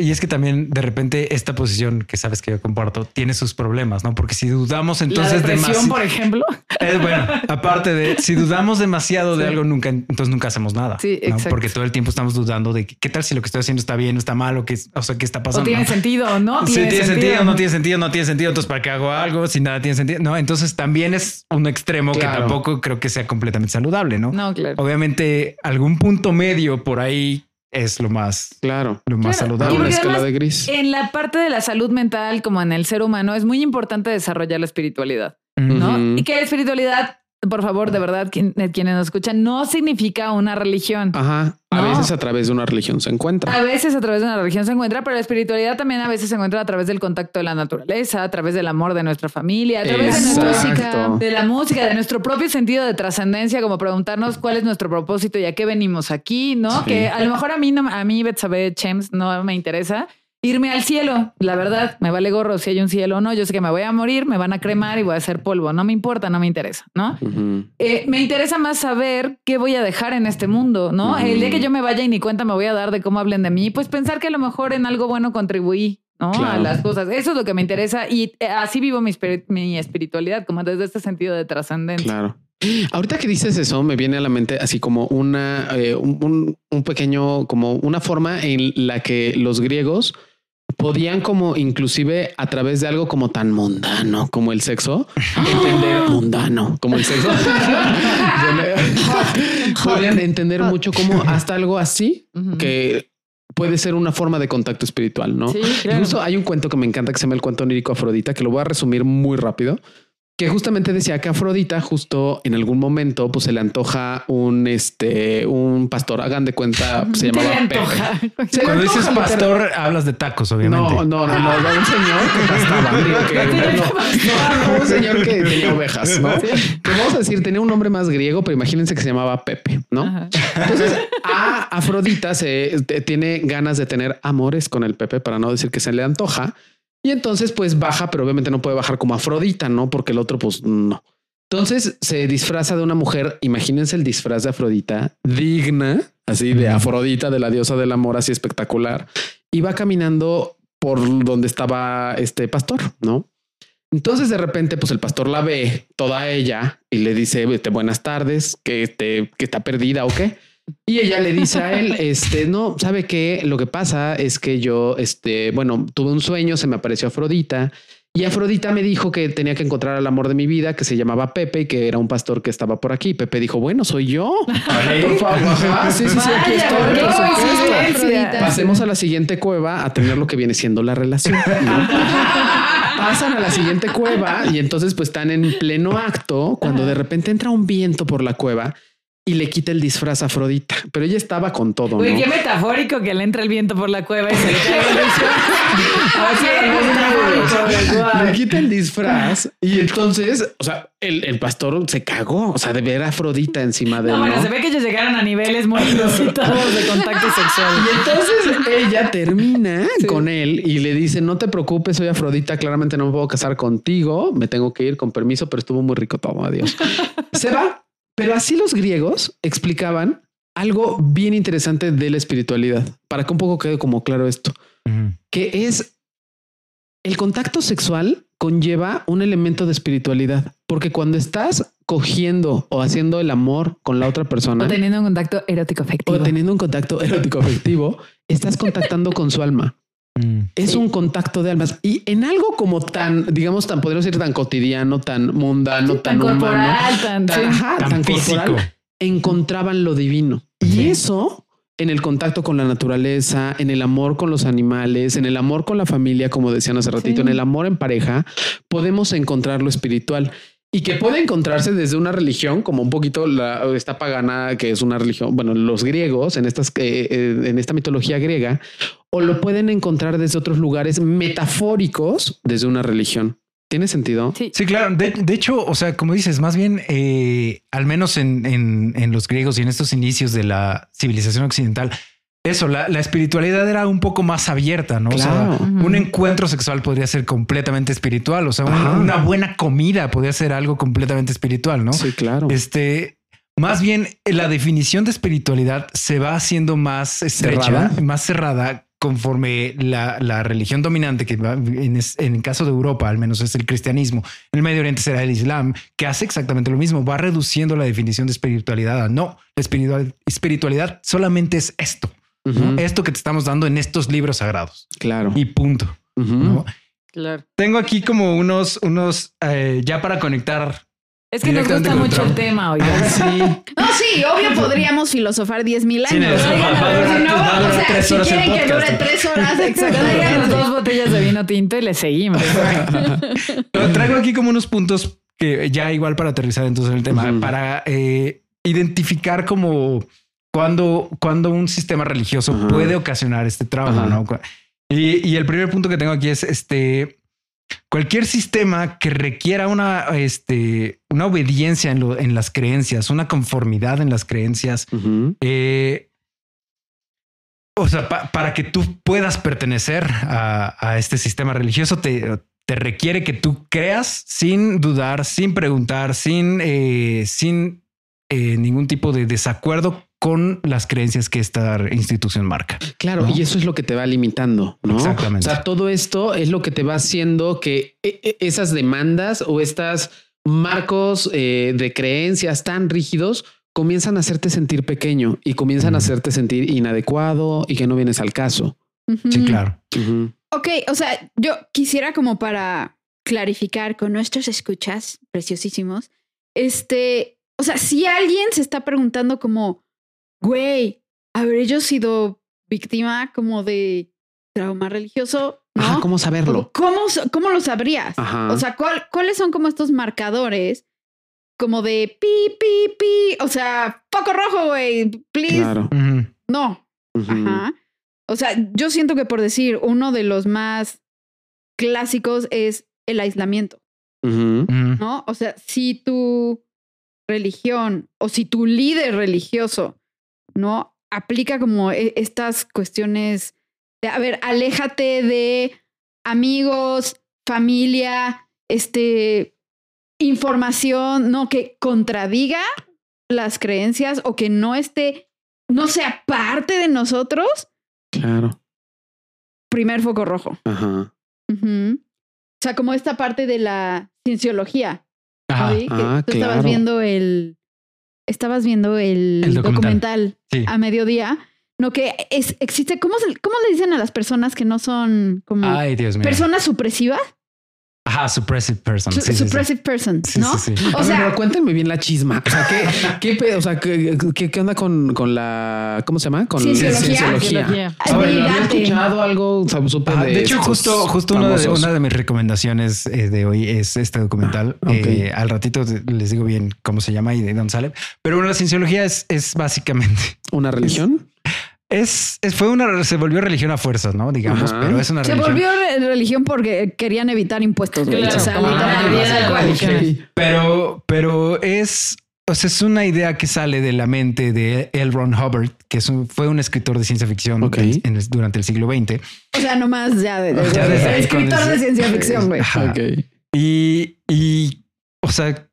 y es que, también de repente esta posición que sabes que yo comparto tiene sus problemas, ¿no? Porque si dudamos entonces demasiado, por ejemplo. Es bueno, aparte de si dudamos demasiado de algo, nunca, entonces nunca hacemos nada. Sí, exacto. Porque todo el tiempo estamos dudando de qué tal si lo que estoy haciendo está bien o está mal o qué, o sea, qué está pasando. O tiene sentido, ¿no? Sí, tiene, sentido, no tiene sentido, no tiene sentido. Entonces, ¿para qué hago algo si nada tiene sentido? No, entonces también es un extremo que tampoco creo que sea completamente saludable, ¿no? No, claro. Obviamente, algún punto medio por ahí es lo más, claro, lo más saludable. Una escala de gris. En la parte de la salud mental, como en el ser humano, es muy importante desarrollar la espiritualidad, ¿no? Y que la espiritualidad por favor, de verdad, eh, quienes nos escuchan, no significa una religión. Ajá. A veces a través de una religión se encuentra. A veces a través de una religión se encuentra, pero la espiritualidad también a veces se encuentra a través del contacto de la naturaleza, a través del amor de nuestra familia, a través de nuestra música, de la música, de nuestro propio sentido de trascendencia, como preguntarnos cuál es nuestro propósito y a qué venimos aquí, ¿no? Que a lo mejor a mí no, a mí Betsabe Chems no me interesa, irme al cielo. La verdad, me vale gorro si hay un cielo o no. Yo sé que me voy a morir, me van a cremar y voy a hacer polvo. No me importa, no me interesa, ¿no? Eh, me interesa más saber qué voy a dejar en este mundo, ¿no? El día que yo me vaya y ni cuenta me voy a dar de cómo hablen de mí, pues pensar que a lo mejor en algo bueno contribuí. ¿no? A las cosas. Eso es lo que me interesa y eh, así vivo mi, mi espiritualidad, como desde este sentido de trascendencia. Claro. Ahorita que dices eso, me viene a la mente así como una, eh, un, un, pequeño, como una forma en la que los griegos podían como inclusive a través de algo como tan mundano como el sexo, entender mundano como el sexo, podían entender mucho como hasta algo así que puede ser una forma de contacto espiritual, ¿no? Sí, Incluso hay un cuento que me encanta que se llama el cuento onírico Afrodita, que lo voy a resumir muy rápido que justamente decía que Afrodita justo en algún momento pues se le antoja un este un pastor hagan de cuenta se llamaba Pepe. Cuando dices pastor hablas de tacos obviamente. No no no no, un señor que pastaba no, un señor que tenía ovejas no que vamos a decir tenía un nombre más griego pero imagínense que se llamaba Pepe no entonces a Afrodita se tiene ganas de tener amores con el Pepe para no decir que se le antoja y entonces pues baja, pero obviamente no puede bajar como Afrodita, ¿no? Porque el otro pues no. Entonces se disfraza de una mujer, imagínense el disfraz de Afrodita, digna, así de Afrodita, de la diosa del amor, así espectacular, y va caminando por donde estaba este pastor, ¿no? Entonces de repente, pues el pastor la ve toda ella y le dice, buenas tardes, que, te, que está perdida o qué. Y ella le dice a él, este, no, ¿sabe qué? Lo que pasa es que yo, este, bueno, tuve un sueño, se me apareció Afrodita y Afrodita me dijo que tenía que encontrar al amor de mi vida, que se llamaba Pepe y que era un pastor que estaba por aquí. Pepe dijo, bueno, soy yo. Por favor. Sí, sí, sí, aquí estoy. Pasemos a la siguiente cueva a tener lo que viene siendo la relación. Pasan a la siguiente cueva y entonces pues están en pleno acto cuando de repente entra un viento por la cueva y le quita el disfraz a Afrodita. Pero ella estaba con todo. Uy, qué metafórico que le entra el viento por la cueva y se le cae el le quita el disfraz y entonces, o sea, el, pastor se cagó, o sea, de ver a Afrodita encima de él. No, bueno, se ve que ellos llegaron a niveles muy inusitados de contacto sexual. Y entonces ella termina con él y le dice: No te preocupes, soy Afrodita, claramente no me puedo casar contigo, me tengo que ir con permiso, pero estuvo muy rico todo. Adiós. Se va pero así los griegos explicaban algo bien interesante de la espiritualidad, para que un poco quede como claro esto, que es el contacto sexual conlleva un elemento de espiritualidad, porque cuando estás cogiendo o haciendo el amor con la otra persona, o teniendo un contacto erótico afectivo, o teniendo un contacto erótico afectivo, estás contactando con su alma. Mm. Es un contacto de almas y en algo como tan, digamos, tan podríamos decir tan cotidiano, tan mundano, tan, humano, tan, físico. encontraban lo divino. Y eso en el contacto con la naturaleza, en el amor con los animales, en el amor con la familia, como decían hace ratito, en el amor en pareja, podemos encontrar lo espiritual y que puede encontrarse desde una religión como un poquito la, esta pagana que es una religión, bueno, los griegos en estas eh, eh, en esta mitología griega o lo pueden encontrar desde otros lugares metafóricos desde una religión. ¿Tiene sentido? Sí, claro. De, hecho, o sea, como dices, más bien, eh, al menos en, en, los griegos y en estos inicios de la civilización occidental, eso, la, espiritualidad era un poco más abierta, ¿no? O sea, un encuentro sexual podría ser completamente espiritual, o sea, una buena comida podría ser algo completamente espiritual, ¿no? Sí, claro. Este, más bien, la definición de espiritualidad se va haciendo más estrecha, más cerrada conforme la, religión dominante, que en, el caso de Europa al menos es el cristianismo, en el Medio Oriente será el Islam, que hace exactamente lo mismo, va reduciendo la definición de espiritualidad a no, la espiritualidad, solamente es esto, esto que te estamos dando en estos libros sagrados. Claro. Y punto. Claro. Tengo aquí como unos, unos, eh, ya para conectar es que nos gusta mucho el tema, oigan. Ah, sí. No, sí, obvio podríamos filosofar 10 mil años. Sí, pero no, o sea, si quieren que dure tres horas, exactamente. dos botellas de vino tinto y le seguimos. traigo aquí como unos puntos que ya igual para aterrizar entonces en el tema, para eh, identificar como cuando, cuando un sistema religioso puede ocasionar este trauma, ¿no? Y, y el primer punto que tengo aquí es este cualquier sistema que requiera una, este, una obediencia en, las creencias, una conformidad en las creencias, eh, o sea, para que tú puedas pertenecer a, este sistema religioso, te, te, requiere que tú creas sin dudar, sin preguntar, sin, eh, sin eh, ningún tipo de desacuerdo con las creencias que esta institución marca. Claro, y eso es lo que te va limitando, ¿no? Exactamente. O sea, todo esto es lo que te va haciendo que e, e, esas demandas o estas marcos eh, de creencias tan rígidos comienzan a hacerte sentir pequeño y comienzan a hacerte sentir inadecuado y que no vienes al caso. Sí, claro. Ok, o sea, yo quisiera como para clarificar con nuestros escuchas preciosísimos, este, o sea, si alguien se está preguntando como, güey, ¿habré yo sido víctima como de trauma religioso, ¿no? ¿Cómo saberlo? ¿Cómo, cómo lo sabrías? O sea, ¿cuáles son como estos marcadores? Como de pi, pi, pi. O sea, poco rojo, güey. Please. Claro. No. Ajá. O sea, yo siento que por decir, uno de los más clásicos es el aislamiento. ¿No? O sea, si tu religión o si tu líder religioso no aplica como e, estas cuestiones de, a ver, aléjate de amigos, familia, este, información, no que contradiga las creencias o que no esté, no sea parte de nosotros. Claro. Primer foco rojo. Ajá. O sea, como esta parte de la cienciología. Ajá. Ah, tú estabas viendo el. Estabas viendo el, documental, a mediodía. No, que es, existe. ¿cómo, ¿Cómo le dicen a las personas que no son como Ay, Dios mío. personas supresivas? Ajá, suppressive person. Sí, suppressive person, ¿no? O sea, pero cuéntenme bien la chisma. O sea, ¿qué, qué, o sea, ¿qué, qué, onda con, con, la, ¿cómo se llama? Con cienciología. cienciología. A ver, ¿había escuchado algo? de, de, hecho, justo, justo una de, una de, mis recomendaciones eh, de hoy es este documental. Eh, al ratito les digo bien cómo se llama y de dónde sale. Pero bueno, la cienciología es, es básicamente una religión. Es, fue una, se volvió religión a fuerzas, ¿no? Digamos, pero es una religión. Se volvió religión porque querían evitar impuestos. Pero, pero es, o sea, es una idea que sale de la mente de L. Ron Hubbard, que fue un escritor de ciencia ficción durante el siglo XX. O sea, nomás ya de, escritor de ciencia ficción, güey. Y, y, o sea,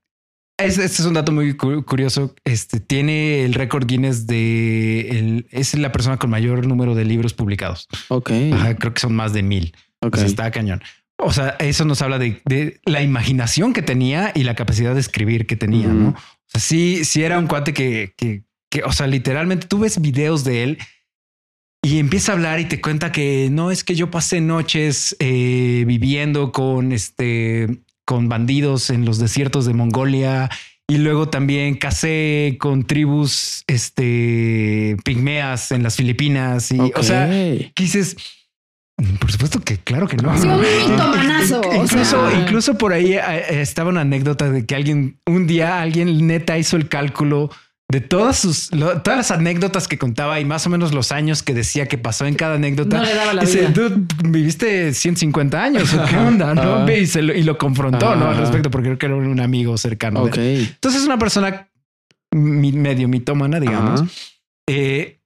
este, es un dato muy curioso. Este tiene el récord Guinness de es la persona con mayor número de libros publicados. Ok. creo que son más de mil. Ok. está cañón. O sea, eso nos habla de, la imaginación que tenía y la capacidad de escribir que tenía, ¿no? O sea, sí, sí era un cuate que, que, que, o sea, literalmente tú ves videos de él y empieza a hablar y te cuenta que no es que yo pasé noches eh, viviendo con este con bandidos en los desiertos de Mongolia y luego también casé con tribus este pigmeas en las Filipinas y o sea, quises por supuesto que claro que no. Sí, un mitomanazo. Incluso, incluso por ahí eh, estaba una anécdota de que alguien un día alguien neta hizo el cálculo de todas sus todas las anécdotas que contaba y más o menos los años que decía que pasó en cada anécdota. No le daba la Dice, viviste 150 años. ¿Qué onda? ¿no? Y, lo, confrontó ¿no? al respecto porque creo que era un amigo cercano. Entonces es una persona medio mitómana, digamos, eh,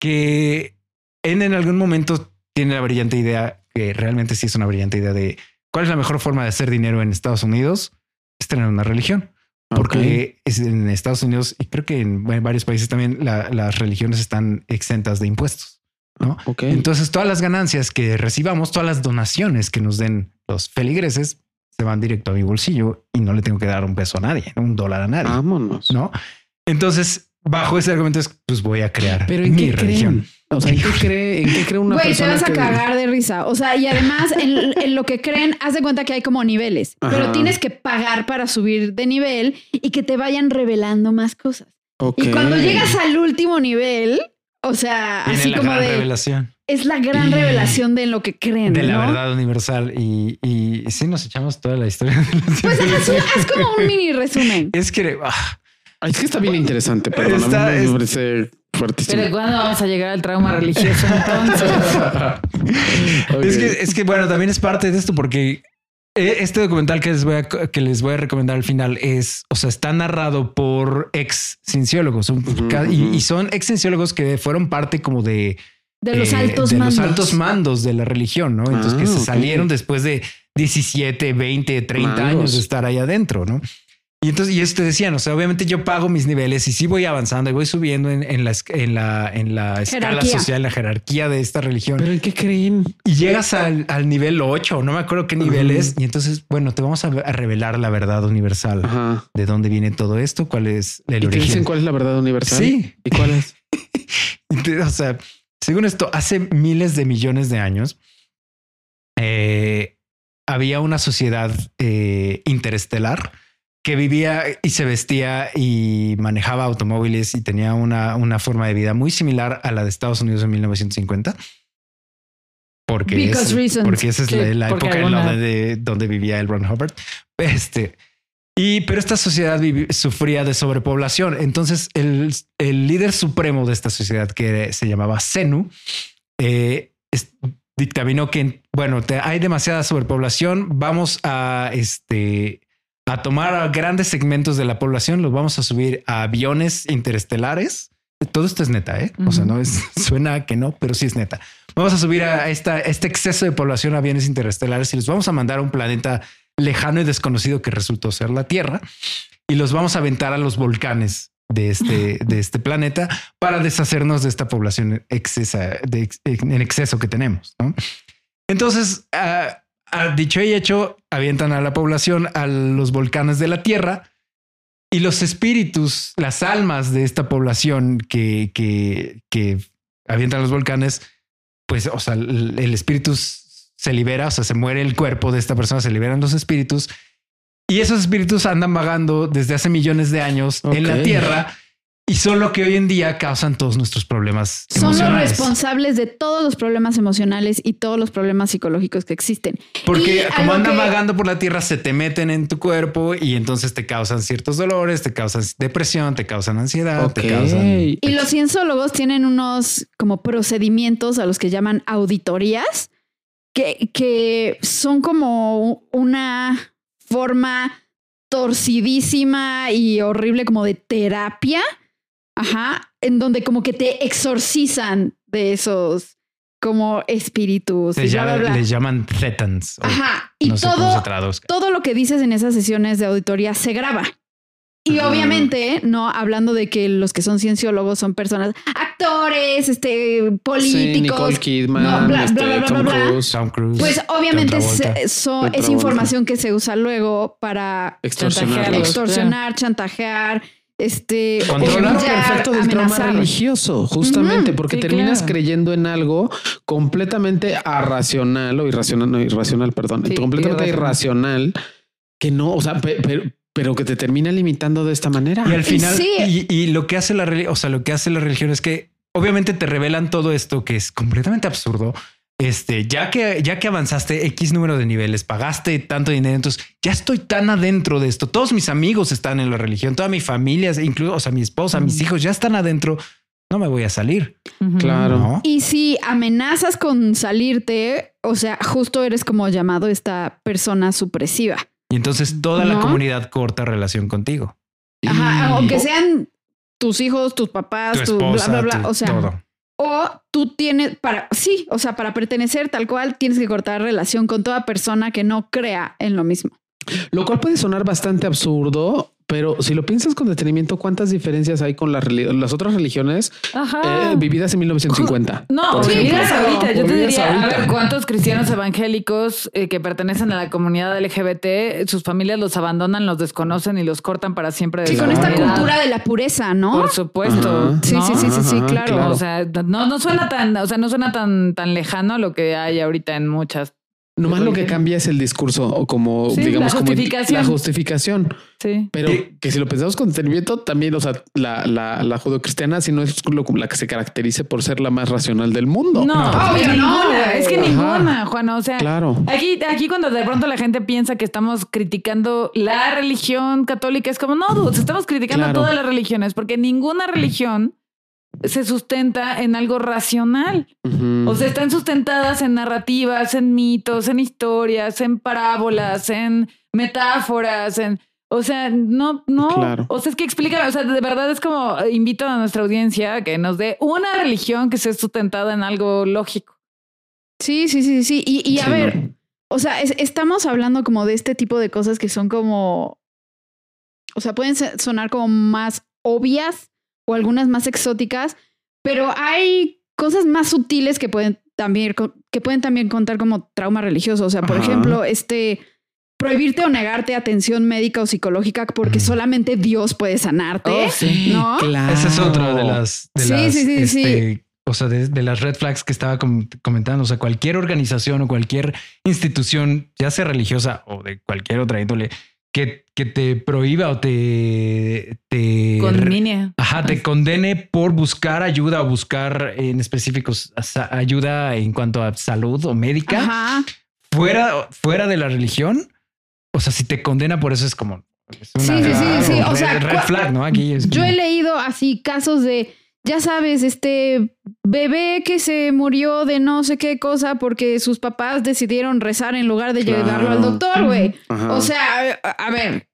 que en, en algún momento tiene la brillante idea que realmente sí es una brillante idea de cuál es la mejor forma de hacer dinero en Estados Unidos es tener una religión. Porque en Estados Unidos y creo que en, varios países también las religiones están exentas de impuestos. ¿no? Entonces todas las ganancias que recibamos, todas las donaciones que nos den los feligreses se van directo a mi bolsillo y no le tengo que dar un peso a nadie, un dólar a nadie. Vámonos. No. Entonces bajo ese argumento es pues voy a crear Pero ¿en mi religión. O sea, ¿en qué cree, en qué cree una Güey, te vas a cagar de risa. O sea, y además en, lo que creen, haz de cuenta que hay como niveles, pero tienes que pagar para subir de nivel y que te vayan revelando más cosas. Y cuando llegas al último nivel, o sea, así como de revelación. Es la gran revelación de lo que creen. De la verdad universal. Y, y sí nos echamos toda la historia. Pues haz, como un mini resumen. Es que ah, es que está bien interesante, pero está, me parece fuertísimo. Pero ¿cuándo vamos a llegar al trauma religioso entonces? es, que, es que, bueno, también es parte de esto porque eh, este documental que les voy a, que les voy a recomendar al final es, o sea, está narrado por ex cienciólogos y, son ex cienciólogos que fueron parte como de... De los eh, altos de mandos. los altos mandos de la religión, ¿no? Entonces que ah, se salieron después de 17, 20, 30 años de estar ahí adentro, ¿no? Y entonces, y esto decían, o sea, obviamente yo pago mis niveles y sí voy avanzando y voy subiendo en, la, en la, en la escala social, la jerarquía de esta religión. ¿Pero en qué creen? Y llegas al, nivel 8, no me acuerdo qué nivel es. Y entonces, bueno, te vamos a, revelar la verdad universal. De dónde viene todo esto, cuál es el ¿Y origen. dicen cuál es la verdad universal? Sí. ¿Y cuál es? o sea, según esto, hace miles de millones de años, eh, había una sociedad eh, interestelar que vivía y se vestía y manejaba automóviles y tenía una, una forma de vida muy similar a la de Estados Unidos en 1950. Porque, es, porque esa es la, época en donde, donde vivía el Ron Hubbard. Este, y, pero esta sociedad sufría de sobrepoblación. Entonces, el, el, líder supremo de esta sociedad, que se llamaba Senu, eh, dictaminó que, bueno, hay demasiada sobrepoblación. Vamos a, este, a tomar grandes segmentos de la población, los vamos a subir a aviones interestelares. Todo esto es neta, ¿eh? O sea, no es, suena que no, pero sí es neta. Vamos a subir a esta, este exceso de población a aviones interestelares y los vamos a mandar a un planeta lejano y desconocido que resultó ser la Tierra y los vamos a aventar a los volcanes de este, de este planeta para deshacernos de esta población excesa, de, en exceso que tenemos. Entonces, dicho y hecho, avientan a la población a los volcanes de la Tierra y los espíritus, las almas de esta población que, que, que avientan los volcanes, pues, o sea, el, el espíritu se libera, o sea, se muere el cuerpo de esta persona, se liberan los espíritus y esos espíritus andan vagando desde hace millones de años en la Tierra y son lo que hoy en día causan todos nuestros problemas. Son los responsables de todos los problemas emocionales y todos los problemas psicológicos que existen. Porque como andan vagando por la tierra, se te meten en tu cuerpo y entonces te causan ciertos dolores, te causan depresión, te causan ansiedad, te causan. Y los cienciólogos tienen unos como procedimientos a los que llaman auditorías que, son como una forma torcidísima y horrible como de terapia, ajá, en donde como que te exorcizan de esos como espíritus. Les, llaman thetans. Ajá. Y todo, todo lo que dices en esas sesiones de auditoría se graba. Y obviamente, no hablando de que los que son cienciólogos son personas, actores, este, políticos, Kidman, Pues obviamente es información que se usa luego para extorsionar, chantajear, este controlar perfecto del trauma religioso, justamente porque terminas creyendo en algo completamente irracional o irracional, no irracional, perdón, completamente irracional que no, o sea, pero pero que te termina limitando de esta manera. Y al final, y, lo que hace la religión, o sea, lo que hace la religión es que obviamente te revelan todo esto que es completamente absurdo. Este, ya que, ya que avanzaste X número de niveles, pagaste tanto dinero, entonces ya estoy tan adentro de esto. Todos mis amigos están en la religión, toda mi familia, incluso, o sea, mi esposa, mis hijos ya están adentro. No me voy a salir. Claro. Y si amenazas con salirte, o sea, justo eres como llamado esta persona supresiva. Y entonces toda la comunidad corta relación contigo. Ajá, aunque sean tus hijos, tus papás, tu, bla, bla, bla. O sea, o tú tienes para, sí, o sea, para pertenecer tal cual, tienes que cortar relación con toda persona que no crea en lo mismo. Lo cual puede sonar bastante absurdo, pero si lo piensas con detenimiento, ¿cuántas diferencias hay con las, las otras religiones eh, vividas en 1950? No, vividas ahorita. Yo te diría, a ver, ¿cuántos cristianos evangélicos eh, que pertenecen a la comunidad LGBT, sus familias los abandonan, los desconocen y los cortan para siempre? sí, con esta cultura de la pureza, ¿no? Por supuesto. Sí, sí, sí, sí, sí, claro. O sea, no, no suena tan, o sea, no suena tan, tan lejano lo que hay ahorita en muchas Nomás lo que cambia es el discurso o como, digamos, la justificación. la justificación. Sí. Pero que si lo pensamos con detenimiento, también, o sea, la, la, la judeocristiana, si no es la que se caracterice por ser la más racional del mundo. No, no, es, ninguna, es que ninguna, Juan. O sea, claro. aquí, aquí cuando de pronto la gente piensa que estamos criticando la religión católica, es como, no, estamos criticando todas las religiones, porque ninguna religión se sustenta en algo racional. O sea, están sustentadas en narrativas, en mitos, en historias, en parábolas, en metáforas, en... O sea, no, no. O sea, es que explica, o sea, de verdad es como invito a nuestra audiencia que nos dé una religión que sea sustentada en algo lógico. Sí, sí, sí, sí. Y, a ver, o sea, estamos hablando como de este tipo de cosas que son como, o sea, pueden sonar como más obvias, o algunas más exóticas, pero hay cosas más sutiles que pueden también, que pueden también contar como trauma religioso. O sea, por ejemplo, este prohibirte o negarte atención médica o psicológica porque solamente Dios puede sanarte. Oh, sí, ¿no? Esa es otra de las, de sí, sí, sí, este, O sea, de, las red flags que estaba comentando. O sea, cualquier organización o cualquier institución, ya sea religiosa o de cualquier otra índole, que, que te prohíba o te, te Ajá, te condene por buscar ayuda o buscar en específicos ayuda en cuanto a salud o médica fuera, fuera de la religión. O sea, si te condena por eso es como. sí, sí, sí, sí. O sea, red flag, ¿no? Aquí yo he leído así casos de ya sabes, este bebé que se murió de no sé qué cosa porque sus papás decidieron rezar en lugar de llevarlo al doctor, güey. O sea, a, ver.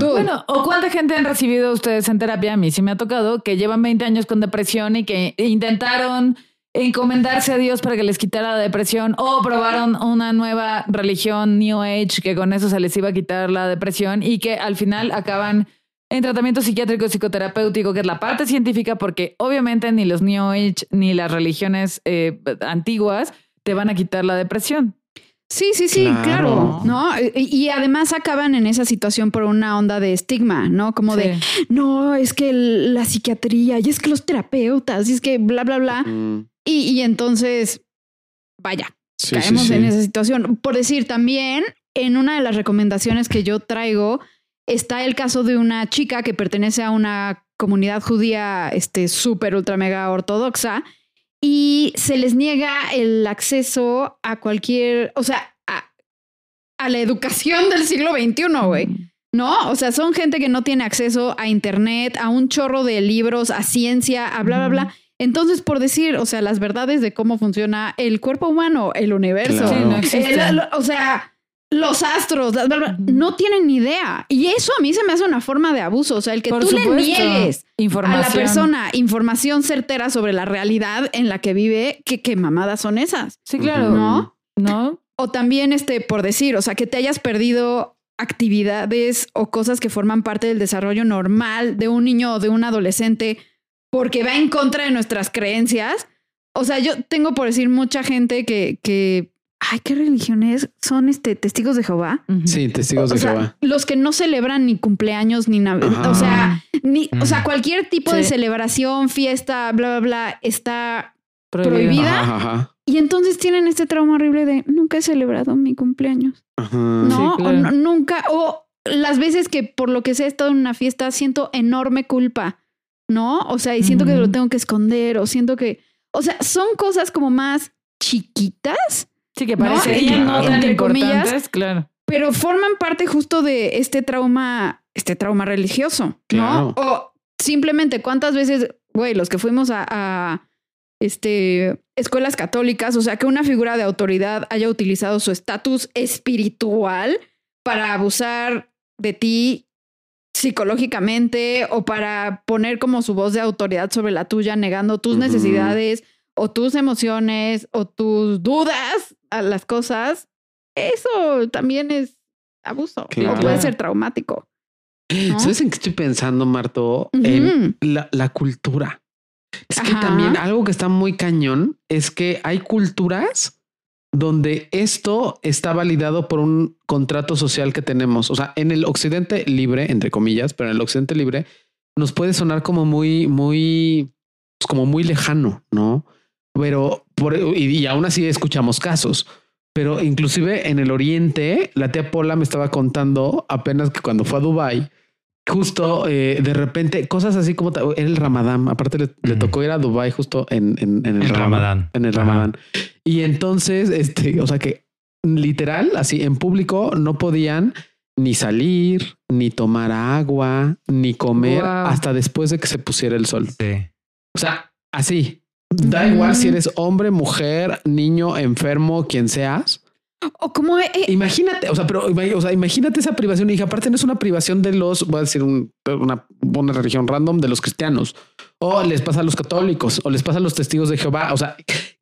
Bueno, o cuánta gente han recibido ustedes en terapia, a mí sí me ha tocado, que llevan 20 años con depresión y que intentaron encomendarse a Dios para que les quitara la depresión o probaron una nueva religión New Age que con eso se les iba a quitar la depresión y que al final acaban en tratamiento psiquiátrico psicoterapéutico, que es la parte científica, porque obviamente ni los New Age ni las religiones eh, antiguas te van a quitar la depresión. Sí, sí, sí, claro. ¿no? Y, además acaban en esa situación por una onda de estigma, ¿no? Como de, no, es que la psiquiatría, y es que los terapeutas, y es que bla, bla, bla. y, entonces, vaya, caemos en esa situación. Por decir, también en una de las recomendaciones que yo traigo, Está el caso de una chica que pertenece a una comunidad judía este, súper, ultra, mega ortodoxa y se les niega el acceso a cualquier, o sea, a, a la educación del siglo XXI, güey. ¿No? O sea, son gente que no tiene acceso a Internet, a un chorro de libros, a ciencia, a bla, bla, bla. Entonces, por decir, o sea, las verdades de cómo funciona el cuerpo humano, el universo, o sea, los astros, no tienen ni idea. Y eso a mí se me hace una forma de abuso. O sea, el que tú le niegues a la persona información certera sobre la realidad en la que vive, que qué mamadas son esas. Sí, claro. ¿No? No. O también, este, por decir, o sea, que te hayas perdido actividades o cosas que forman parte del desarrollo normal de un niño o de un adolescente porque va en contra de nuestras creencias. O sea, yo tengo por decir mucha gente que, que Ay, ¿qué religiones son este testigos de Jehová? Sí, testigos de Jehová. Los que no celebran ni cumpleaños ni nada. O sea, ni, o sea, cualquier tipo de celebración, fiesta, bla, bla, bla, está prohibida. Y entonces tienen este trauma horrible de nunca he celebrado mi cumpleaños. No, o nunca, o las veces que por lo que sea he estado en una fiesta siento enorme culpa, ¿no? O sea, y siento que lo tengo que esconder o siento que, o sea, son cosas como más chiquitas Sí, que parecerían no, tan importantes, claro. Pero forman parte justo de este trauma, este trauma religioso, ¿no? O simplemente cuántas veces, güey, los que fuimos a, este, escuelas católicas, o sea, que una figura de autoridad haya utilizado su estatus espiritual para abusar de ti psicológicamente o para poner como su voz de autoridad sobre la tuya, negando tus necesidades o tus emociones o tus dudas a las cosas, eso también es abuso o puede ser traumático. ¿Sabes en qué estoy pensando, Marto? En la, cultura. Es que también algo que está muy cañón es que hay culturas donde esto está validado por un contrato social que tenemos. O sea, en el occidente libre, entre comillas, pero en el occidente libre nos puede sonar como muy, muy, pues como muy lejano, ¿no? Pero por, y, aún así escuchamos casos. Pero inclusive en el oriente, la tía Pola me estaba contando apenas que cuando fue a Dubai, justo eh, de repente cosas así como era el Ramadán. Aparte le, tocó ir a Dubai justo en, en, el, Ramadán. En el Ramadán. Y entonces, este, o sea que literal, así en público no podían ni salir, ni tomar agua, ni comer hasta después de que se pusiera el sol. Sí. O sea, así. Da igual si eres hombre, mujer, niño, enfermo, quien seas. O como eh, imagínate, o sea, pero o sea, imagínate esa privación. Y aparte no es una privación de los, voy a decir una, una religión random de los cristianos, o les pasa a los católicos, o les pasa a los testigos de Jehová. O sea,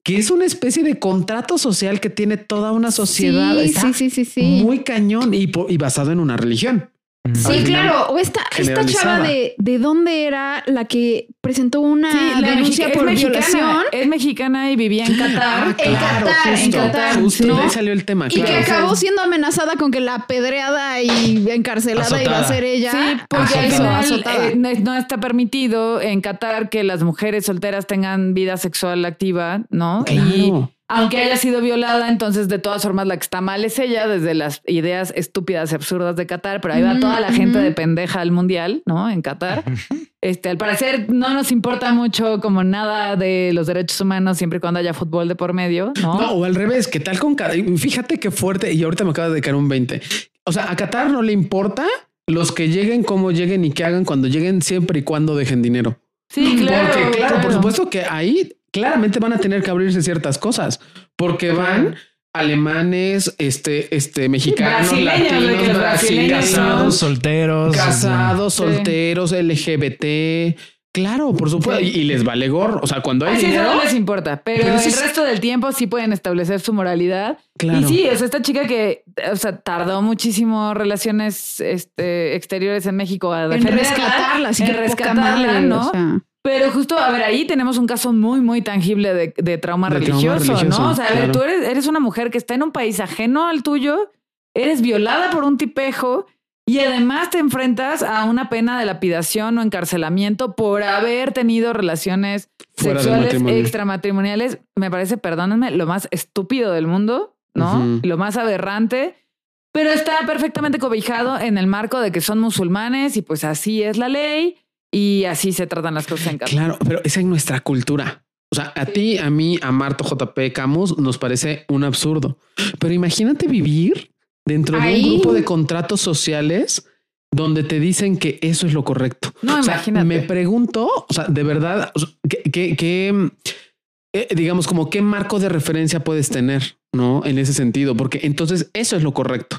que es una especie de contrato social que tiene toda una sociedad. Sí, sí, sí, sí, Muy cañón y, y basado en una religión. Sí, claro. O esta, esta chava de, de dónde era la que presentó una denuncia por violación. Es mexicana y vivía en Qatar. en Qatar, en Qatar. Justo ahí salió el tema. Y que acabó siendo amenazada con que la pedreada y encarcelada iba a ser ella. Sí, porque al final eh, no está permitido en Qatar que las mujeres solteras tengan vida sexual activa, ¿no? Y aunque haya sido violada, entonces de todas formas la que está mal es ella, desde las ideas estúpidas y absurdas de Qatar, pero ahí va toda la gente de pendeja al mundial, ¿no? En Qatar. Este, al parecer no nos importa mucho como nada de los derechos humanos siempre y cuando haya fútbol de por medio, ¿no? No, o al revés, que tal con fíjate qué fuerte, y ahorita me acaba de caer un 20. O sea, a Qatar no le importa los que lleguen, cómo lleguen y qué hagan cuando lleguen, siempre y cuando dejen dinero. Sí, claro. Porque, claro, por supuesto que ahí claramente van a tener que abrirse ciertas cosas porque van alemanes, este, este, mexicanos, latinos, brasileños, casados, solteros, casados, solteros, LGBT. Claro, por supuesto. Y, les vale gorro. O sea, cuando hay dinero. no les importa. Pero, el resto del tiempo sí pueden establecer su moralidad. Claro. Y sí, o sea, esta chica que, o sea, tardó muchísimo relaciones este, exteriores en México a en rescatarla, en rescatarla, ¿no? Pero justo, a ver, ahí tenemos un caso muy, muy tangible de, trauma, religioso, ¿no? O sea, a ver, tú eres, eres una mujer que está en un país ajeno al tuyo, eres violada por un tipejo y además te enfrentas a una pena de lapidación o encarcelamiento por haber tenido relaciones sexuales extramatrimoniales. Me parece, perdónenme, lo más estúpido del mundo, ¿no? Lo más aberrante. Pero está perfectamente cobijado en el marco de que son musulmanes y pues así es la ley y así se tratan las cosas en casa. Claro, pero esa es nuestra cultura. O sea, a ti, a mí, a Marto JP Camus nos parece un absurdo. Pero imagínate vivir dentro de un grupo de contratos sociales donde te dicen que eso es lo correcto. No, imagínate. Me pregunto, o sea, de verdad, ¿qué, eh, digamos, como qué marco de referencia puedes tener, no? En ese sentido, porque entonces eso es lo correcto.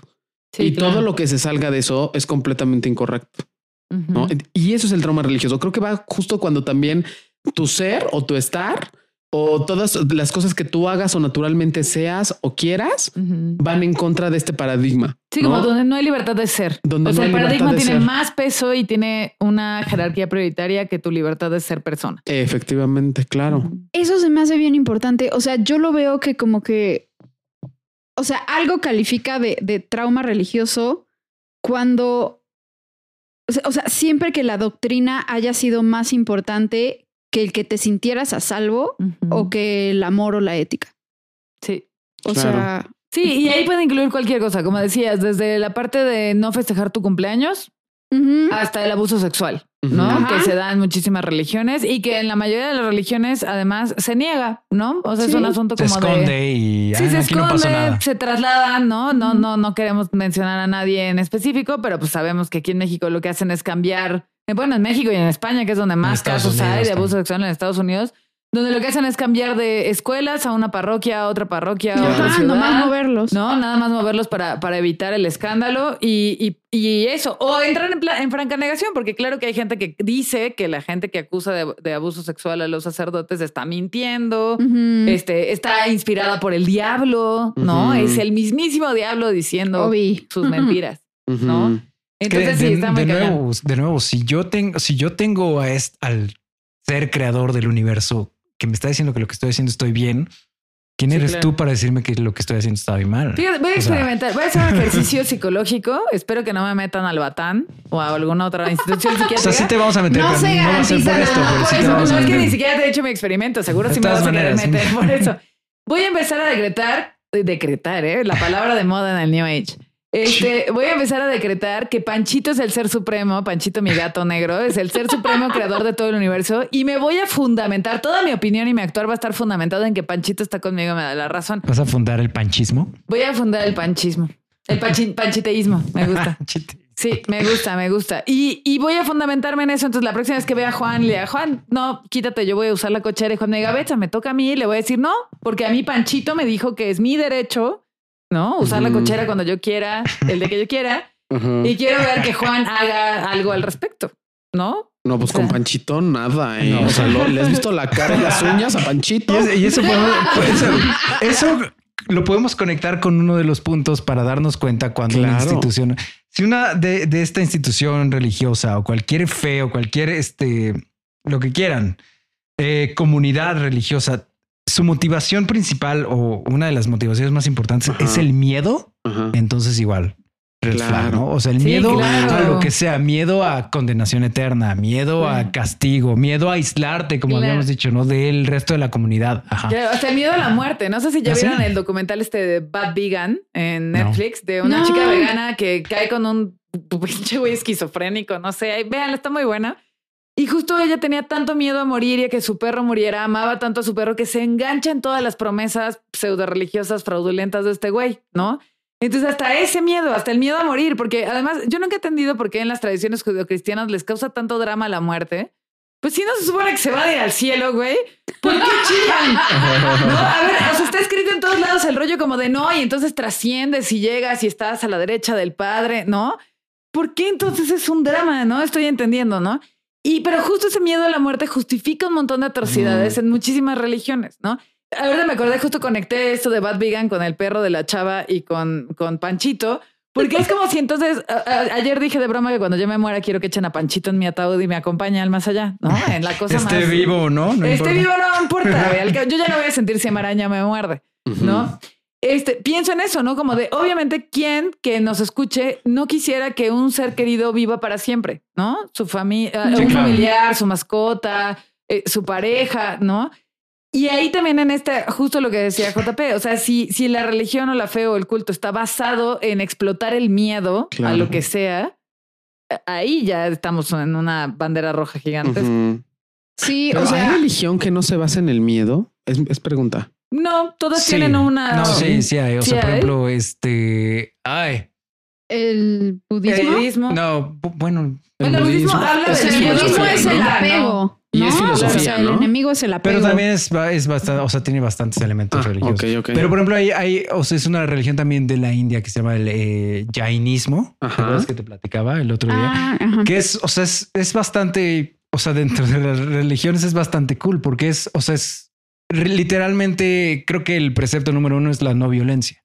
y todo lo que se salga de eso es completamente incorrecto. Y eso es el trauma religioso. Creo que va justo cuando también tu ser o tu estar o todas las cosas que tú hagas o naturalmente seas o quieras van en contra de este paradigma. Sí, como donde no hay libertad de ser. Donde o sea, el paradigma tiene más peso y tiene una jerarquía prioritaria que tu libertad de ser persona. Efectivamente, claro. Eso se me hace bien importante. O sea, yo lo veo que como que, o sea, algo califica de, de trauma religioso cuando o sea, siempre que la doctrina haya sido más importante que el que te sintieras a salvo o que el amor o la ética. Sí. O sea. Sí, y ahí puede incluir cualquier cosa, como decías, desde la parte de no festejar tu cumpleaños hasta el abuso sexual. ¿no? Que se da en muchísimas religiones y que en la mayoría de las religiones además se niega, ¿no? O sea, es un asunto como se esconde y sí, se esconde, se trasladan, ¿no? No, no, no queremos mencionar a nadie en específico, pero pues sabemos que aquí en México lo que hacen es cambiar, bueno, en México y en España, que es donde más casos hay de abuso sexual en Estados Unidos, donde lo que hacen es cambiar de escuelas a una parroquia, a otra parroquia, a otra ciudad. Nada más moverlos. No, nada más moverlos para, para evitar el escándalo y, y, eso. O entran en, en, franca negación, porque claro que hay gente que dice que la gente que acusa de, abuso sexual a los sacerdotes está mintiendo, este, está inspirada por el diablo, ¿no? Es el mismísimo diablo diciendo sus mentiras, ¿no? Entonces, sí, está muy de nuevo, de nuevo, si yo tengo, si yo tengo a al ser creador del universo que me está diciendo que lo que estoy haciendo estoy bien, ¿quién eres tú para decirme que lo que estoy haciendo está bien mal? voy a experimentar, voy a hacer un ejercicio psicológico. Espero que no me metan al Batán o a alguna otra institución psiquiátrica. O sea, sí te vamos a meter. No se no va a ser por esto, pero no, es que ni siquiera te he hecho mi experimento. Seguro si me vas a querer meter por eso. Voy a empezar a decretar, decretar, ¿eh? la palabra de moda en el New Age. Este, voy a empezar a decretar que Panchito es el ser supremo, Panchito mi gato negro, es el ser supremo creador de todo el universo y me voy a fundamentar, toda mi opinión y mi actuar va a estar fundamentado en que Panchito está conmigo, me da la razón. ¿Vas a fundar el panchismo? Voy a fundar el panchismo, el panchiteísmo, me gusta. Sí, me gusta, me gusta. Y, y, voy a fundamentarme en eso. Entonces, la próxima vez que vea a Juan, le diga, Juan, no, quítate, yo voy a usar la cochera. Y Juan me diga, me toca a mí. Y le voy a decir, no, porque a mí Panchito me dijo que es mi derecho ¿no? Usar la cochera cuando yo quiera, el de que yo quiera. Y quiero ver que Juan haga algo al respecto, ¿no? No, pues con Panchito nada, ¿eh? O sea, ¿le has visto la cara y las uñas a Panchito? Y, eso, eso, lo podemos conectar con uno de los puntos para darnos cuenta cuando una institución, si una de, de, esta institución religiosa o cualquier fe o cualquier, este, lo que quieran, eh, comunidad religiosa su motivación principal o una de las motivaciones más importantes es el miedo, entonces igual ¿no? O sea, el miedo a lo que sea, miedo a condenación eterna, miedo a castigo, miedo a aislarte, como habíamos dicho, ¿no? Del resto de la comunidad. Ajá. o sea, el miedo a la muerte. No sé si ya ¿Ah, vieron el documental este de Bad Vegan en Netflix, de una chica vegana que cae con un pinche güey esquizofrénico, no sé. Vean, está muy buena. Y justo ella tenía tanto miedo a morir y a que su perro muriera, amaba tanto a su perro que se engancha en todas las promesas pseudo religiosas fraudulentas de este güey, ¿no? Entonces, hasta ese miedo, hasta el miedo a morir, porque además yo nunca he entendido por qué en las tradiciones judeocristianas les causa tanto drama la muerte. Pues si no se supone que se va de al cielo, güey, ¿por qué chillan? no, a ver, o sea, está escrito en todos lados el rollo como de no, y entonces trasciendes y llegas y estás a la derecha del Padre, ¿no? ¿Por qué entonces es un drama? No estoy entendiendo, ¿no? Y pero justo ese miedo a la muerte justifica un montón de atrocidades en muchísimas religiones, ¿no? Ahora me acordé, justo conecté esto de Bad Vegan con el perro de la chava y con, con Panchito, porque es como si entonces, ayer dije de broma que cuando yo me muera quiero que echen a Panchito en mi ataúd y me acompañe al más allá, ¿no? En la cosa Esté vivo, ¿no? no esté vivo no importa, yo ya no voy a sentir si araña me muerde, ¿no? Este, pienso en eso, ¿no? Como de, obviamente, ¿quién que nos escuche no quisiera que un ser querido viva para siempre, ¿no? Su familia, un familiar, su mascota, eh, su pareja, ¿no? Y ahí también en este, justo lo que decía JP, o sea, si, si la religión o la fe o el culto está basado en explotar el miedo a lo que sea, ahí ya estamos en una bandera roja gigante. Sí, o sea. ¿Hay religión que no se basa en el miedo? Es, pregunta. No, todas tienen una. No, sí, sí hay. O sea, por ejemplo, este. Ay. El budismo. El budismo. No, bueno. El, budismo, habla de el budismo es el apego. Y es filosofía, o sea, el enemigo es el apego. Pero también es, es bastante, o sea, tiene bastantes elementos ah, religiosos. Pero por ejemplo, hay, hay, o sea, es una religión también de la India que se llama el eh, Jainismo. Ajá. que te platicaba el otro día? Ah, que es, o sea, es, es bastante, o sea, dentro de las religiones es bastante cool porque es, o sea, es literalmente, creo que el precepto número uno es la no violencia.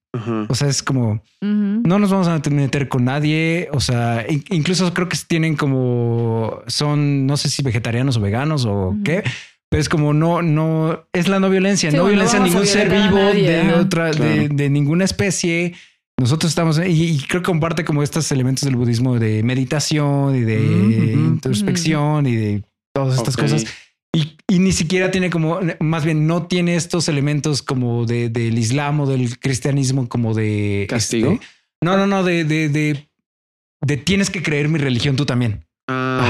O sea, es como no nos vamos a meter con nadie. O sea, incluso creo que tienen como son, no sé si vegetarianos o veganos o qué, pero es como no, no es la no violencia, no violencia a ningún ser vivo de otra, de, ninguna especie. Nosotros estamos y, creo que comparte como estos elementos del budismo de meditación y de introspección y de todas estas cosas. Y, ni siquiera tiene como, más bien no tiene estos elementos como de, del islam o del cristianismo como de... ¿Castigo? Este, no, no, no, de, de, de, de, tienes que creer mi religión tú también. Ah,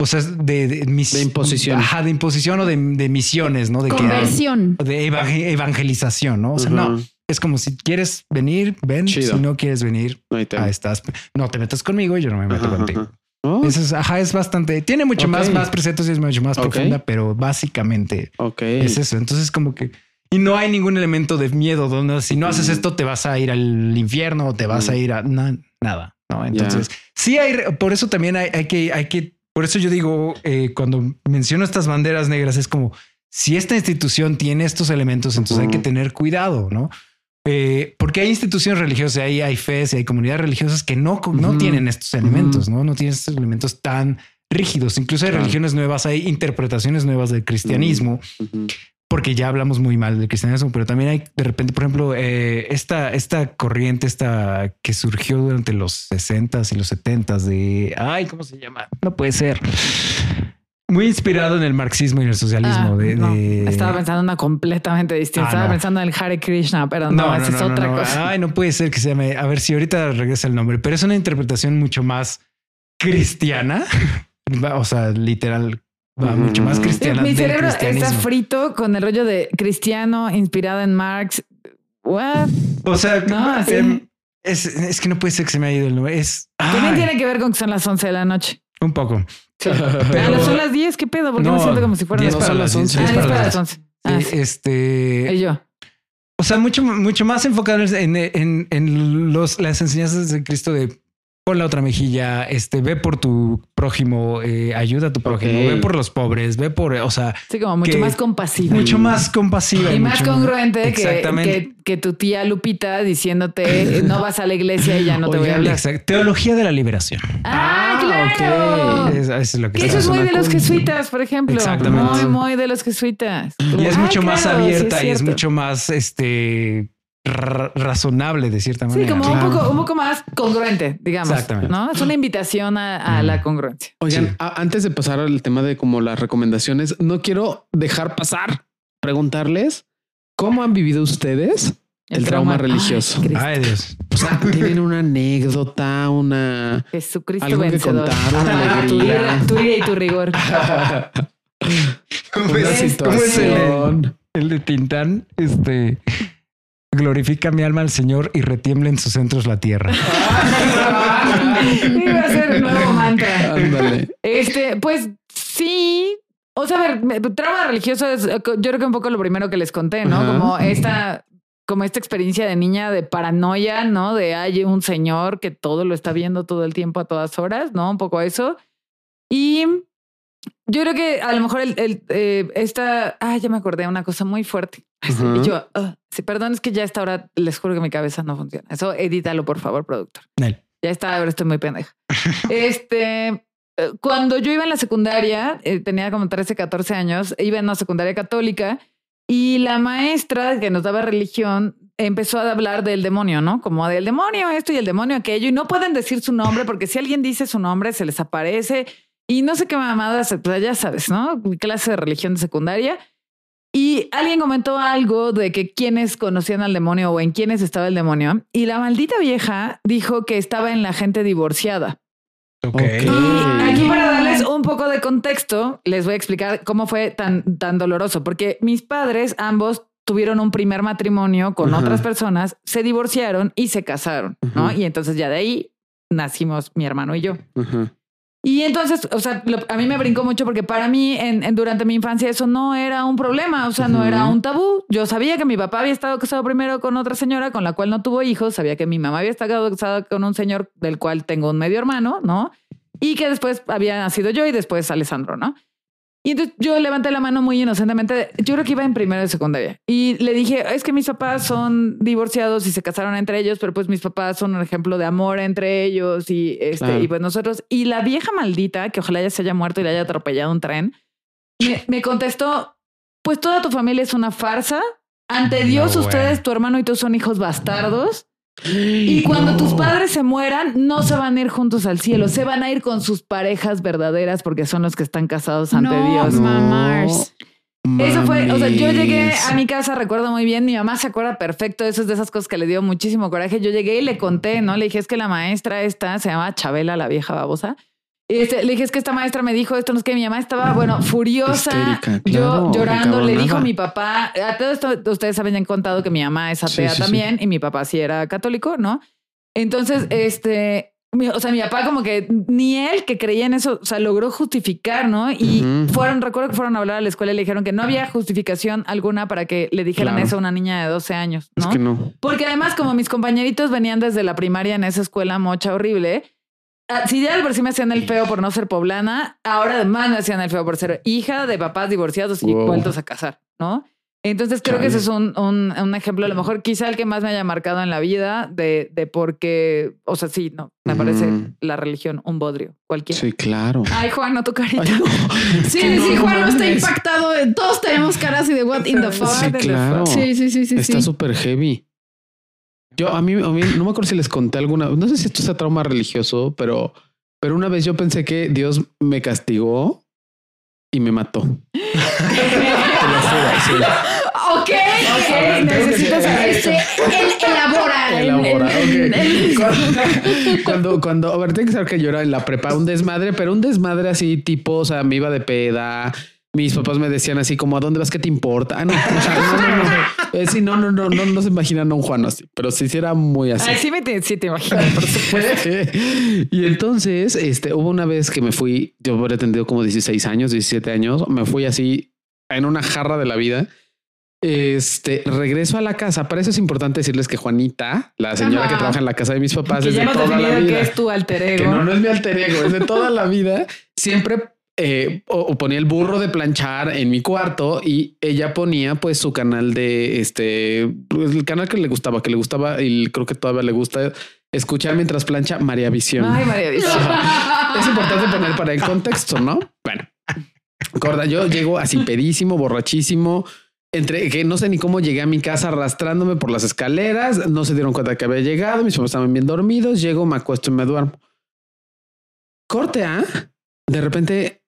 O sea, de, de, de imposición. Ajá, de imposición o de, misiones, ¿no? De Conversión. de evangelización, ¿no? O sea, no. Es como si quieres venir, ven. Si no quieres venir, ahí estás. No te metas conmigo y yo no me meto contigo. Es, ajá, es bastante. Tiene mucho más, más preceptos y es mucho más profunda, pero básicamente es eso. Entonces, como que. Y no hay ningún elemento de miedo donde si no haces mm. esto te vas a ir al infierno o te vas a mm. ir a nada. No, entonces sí hay. Por eso también hay, que, hay que. Por eso yo digo, eh, cuando menciono estas banderas negras, es como si esta institución tiene estos elementos, entonces hay que tener cuidado, no? Eh, porque hay instituciones religiosas, hay, hay fe, hay comunidades religiosas que no, no tienen estos elementos, ¿no? No tienen estos elementos tan rígidos. Incluso hay religiones nuevas, hay interpretaciones nuevas del cristianismo, porque ya hablamos muy mal del cristianismo, pero también hay de repente, por ejemplo, eh, esta, esta corriente, esta que surgió durante los 60s y los 70s de, ay, ¿cómo se llama? No puede ser. Muy inspirado en el marxismo y el socialismo. Ah, Estaba pensando en una completamente distinta. Ah, Estaba pensando en el Hare Krishna, pero no, esa es otra cosa. Ay, no puede ser que se llame. A ver si ahorita regresa el nombre, pero es una interpretación mucho más cristiana. o sea, literal, va mucho más cristiana. Mi cerebro está frito con el rollo de cristiano inspirado en Marx. What? O sea, em, es, es, que no puede ser que se me haya ido el nombre. Es también tiene que ver con que son las 11 de la noche. Un poco. Pero son las 10, ¿qué pedo? Porque no, me siento como si fueran para las 11. Ah, para las 11. Ah, este. Y yo. O sea, mucho, mucho más enfocado en, en, en los, las enseñanzas de Cristo de pon la otra mejilla, este, ve por tu prójimo, eh, ayuda a tu prójimo, ve por los pobres, ve por, o sea... Sí, como mucho más compasiva. Mucho más compasiva. Y, más congruente que, que, tu tía Lupita diciéndote no vas a la iglesia y ya no te voy a hablar. Teología de la liberación. Ah, ah claro. eso es lo que, eso es muy de los jesuitas, por ejemplo. Exactamente. Muy, muy de los jesuitas. Y es mucho más abierta y es mucho más, este razonable de cierta manera. Sí, como un, poco, un poco más congruente, digamos. Exactamente. ¿no? Es una invitación a, la congruencia. Oigan, antes de pasar al tema de como las recomendaciones, no quiero dejar pasar preguntarles cómo han vivido ustedes el, trauma, religioso. Ay, Dios. O sea, tienen una anécdota, una Jesucristo algo que contar, una alegría. Tu ira y tu rigor. ¿Cómo es, ¿cómo es el, el, de Tintán? Este glorifica mi alma al Señor y retiembla en sus centros la tierra. Iba a ser un nuevo mantra. Ándale. Este, pues sí. O sea, a ver, trauma religioso es, yo creo que un poco lo primero que les conté, ¿no? Como esta como esta experiencia de niña de paranoia, ¿no? De hay un señor que todo lo está viendo todo el tiempo a todas horas, ¿no? Un poco eso. Y yo creo que a lo mejor el, el eh, esta, ah, ya me acordé de una cosa muy fuerte. Y yo, uh, sí, perdón, es que ya está ahora, les juro que mi cabeza no funciona. Eso edítalo, por favor, productor. Ya está, ahora estoy muy pendeja. este, eh, cuando yo iba en la secundaria, eh, tenía como 13, 14 años, iba en una secundaria católica y la maestra que nos daba religión empezó a hablar del demonio, ¿no? Como del demonio esto y el demonio aquello. Y no pueden decir su nombre porque si alguien dice su nombre se les aparece. Y no sé qué mamadas, pues ya sabes, ¿no? Clase de religión de secundaria. Y alguien comentó algo de que quienes conocían al demonio o en quiénes estaba el demonio. Y la maldita vieja dijo que estaba en la gente divorciada. Ok. Y aquí para darles un poco de contexto, les voy a explicar cómo fue tan, tan doloroso, porque mis padres ambos tuvieron un primer matrimonio con otras personas, se divorciaron y se casaron, ¿no? Y entonces ya de ahí nacimos mi hermano y yo. Y entonces, o sea, a mí me brincó mucho porque para mí, en, durante mi infancia, eso no era un problema, o sea, no era un tabú. Yo sabía que mi papá había estado casado primero con otra señora con la cual no tuvo hijos, sabía que mi mamá había estado casada con un señor del cual tengo un medio hermano, ¿no? Y que después había nacido yo y después Alessandro, ¿no? Y entonces yo levanté la mano muy inocentemente. Yo creo que iba en primero de secundaria. Y le dije, es que mis papás son divorciados y se casaron entre ellos, pero pues mis papás son un ejemplo de amor entre ellos y, este, y pues nosotros. Y la vieja maldita, que ojalá ya se haya muerto y le haya atropellado un tren, me, me contestó, pues toda tu familia es una farsa. Ante Dios, ustedes, tu hermano y tú son hijos bastardos. Y cuando tus padres se mueran, no se van a ir juntos al cielo, se van a ir con sus parejas verdaderas porque son los que están casados ante Dios. Mamars. Eso fue, o sea, yo llegué a mi casa, recuerdo muy bien, mi mamá se acuerda perfecto, eso es de esas cosas que le dio muchísimo coraje. Yo llegué y le conté, ¿no? Le dije, es que la maestra esta se llama Chabela, la vieja babosa, este, le dije, es que esta maestra me dijo esto, no es que mi mamá estaba, bueno, furiosa, yo llorando, le dijo a mi papá, a todo esto ustedes habían contado que mi mamá es atea también y mi papá sí era católico, ¿no? Entonces, este, o sea, mi papá como que ni él que creía en eso, o sea, logró justificar, ¿no? Y fueron, recuerdo que fueron a hablar a la escuela y le dijeron que no había justificación alguna para que le dijeran eso a una niña de 12 años, ¿no? Es que no. Porque además como mis compañeritos venían desde la primaria en esa escuela mocha horrible, si ya por sí me hacían el feo por no ser poblana, ahora además me hacían el feo por ser hija de papás divorciados y vueltos a casar, ¿no? Entonces creo que ese es un, un, ejemplo, a lo mejor quizá el que más me haya marcado en la vida de, de por qué, o sea, sí, no, me parece la religión un bodrio, cualquiera. Sí, claro. Ay, Juan, no tu carita. Sí, sí, Juan no está impactado. Todos tenemos caras y de what in the fuck. Sí, claro. Sí, sí, sí, sí. Está súper heavy. Yo a mí, a mí no me acuerdo si les conté alguna, no sé si esto es trauma religioso, pero, pero una vez yo pensé que Dios me castigó y me mató. Ok, ok, necesito saber elabora. Elabora, Cuando, cuando, a ver, tengo que saber que yo era en la prepa un desmadre, pero un desmadre así tipo, o sea, me iba de peda, mis papás me decían así como, ¿a dónde vas? ¿Qué te importa? Ah, no, no, no, no. sí, no, no, no, no, no se imaginan a un Juan así, pero sí, sí era muy así. Ay, sí, me te, sí te imaginas, por supuesto. y entonces, este, hubo una vez que me fui, yo habría tenido como 16 años, 17 años, me fui así en una jarra de la vida. Este regreso a la casa. Para eso es importante decirles que Juanita, la señora que trabaja en la casa de mis papás, que desde ya toda la vida, que es tu alter ego. Que no, no es mi alter ego, es de toda la vida. Siempre eh, o, ponía el burro de planchar en mi cuarto y ella ponía pues su canal de este, pues, el canal que le gustaba, que le gustaba y creo que todavía le gusta escuchar mientras plancha María Visión. Ay, María Visión. es importante poner para el contexto, ¿no? Bueno, Corda, yo llego así pedísimo, borrachísimo. entre que no sé ni cómo llegué a mi casa arrastrándome por las escaleras, no se dieron cuenta que había llegado, mis papás estaban bien dormidos, llego, me acuesto y me duermo. Corte A, de repente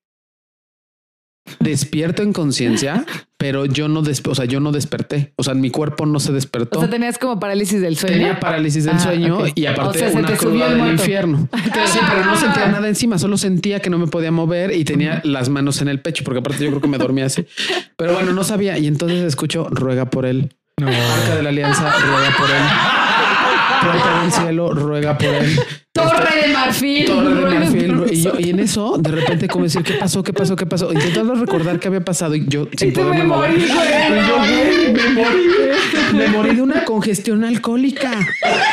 despierto en conciencia, pero yo no, o sea, yo no desperté. O sea, mi cuerpo no se despertó. O sea, tenías como parálisis del sueño. Tenía parálisis del ah, sueño y aparte una cruda del infierno. sí, pero no sentía nada encima, solo sentía que no me podía mover y tenía las manos en el pecho, porque aparte yo creo que me dormía así. Pero bueno, no sabía. Y entonces escucho, ruega por él. No. Arca de la Alianza, ruega por él. Puerta del cielo, ruega por él. Torre de marfil. Torre de marfil. Y, yo, y en eso, de repente, como decir, ¿qué pasó? ¿Qué pasó? ¿Qué pasó? Intentando recordar qué había pasado y yo sin poderme mover. me morí. Me morí de una congestión alcohólica.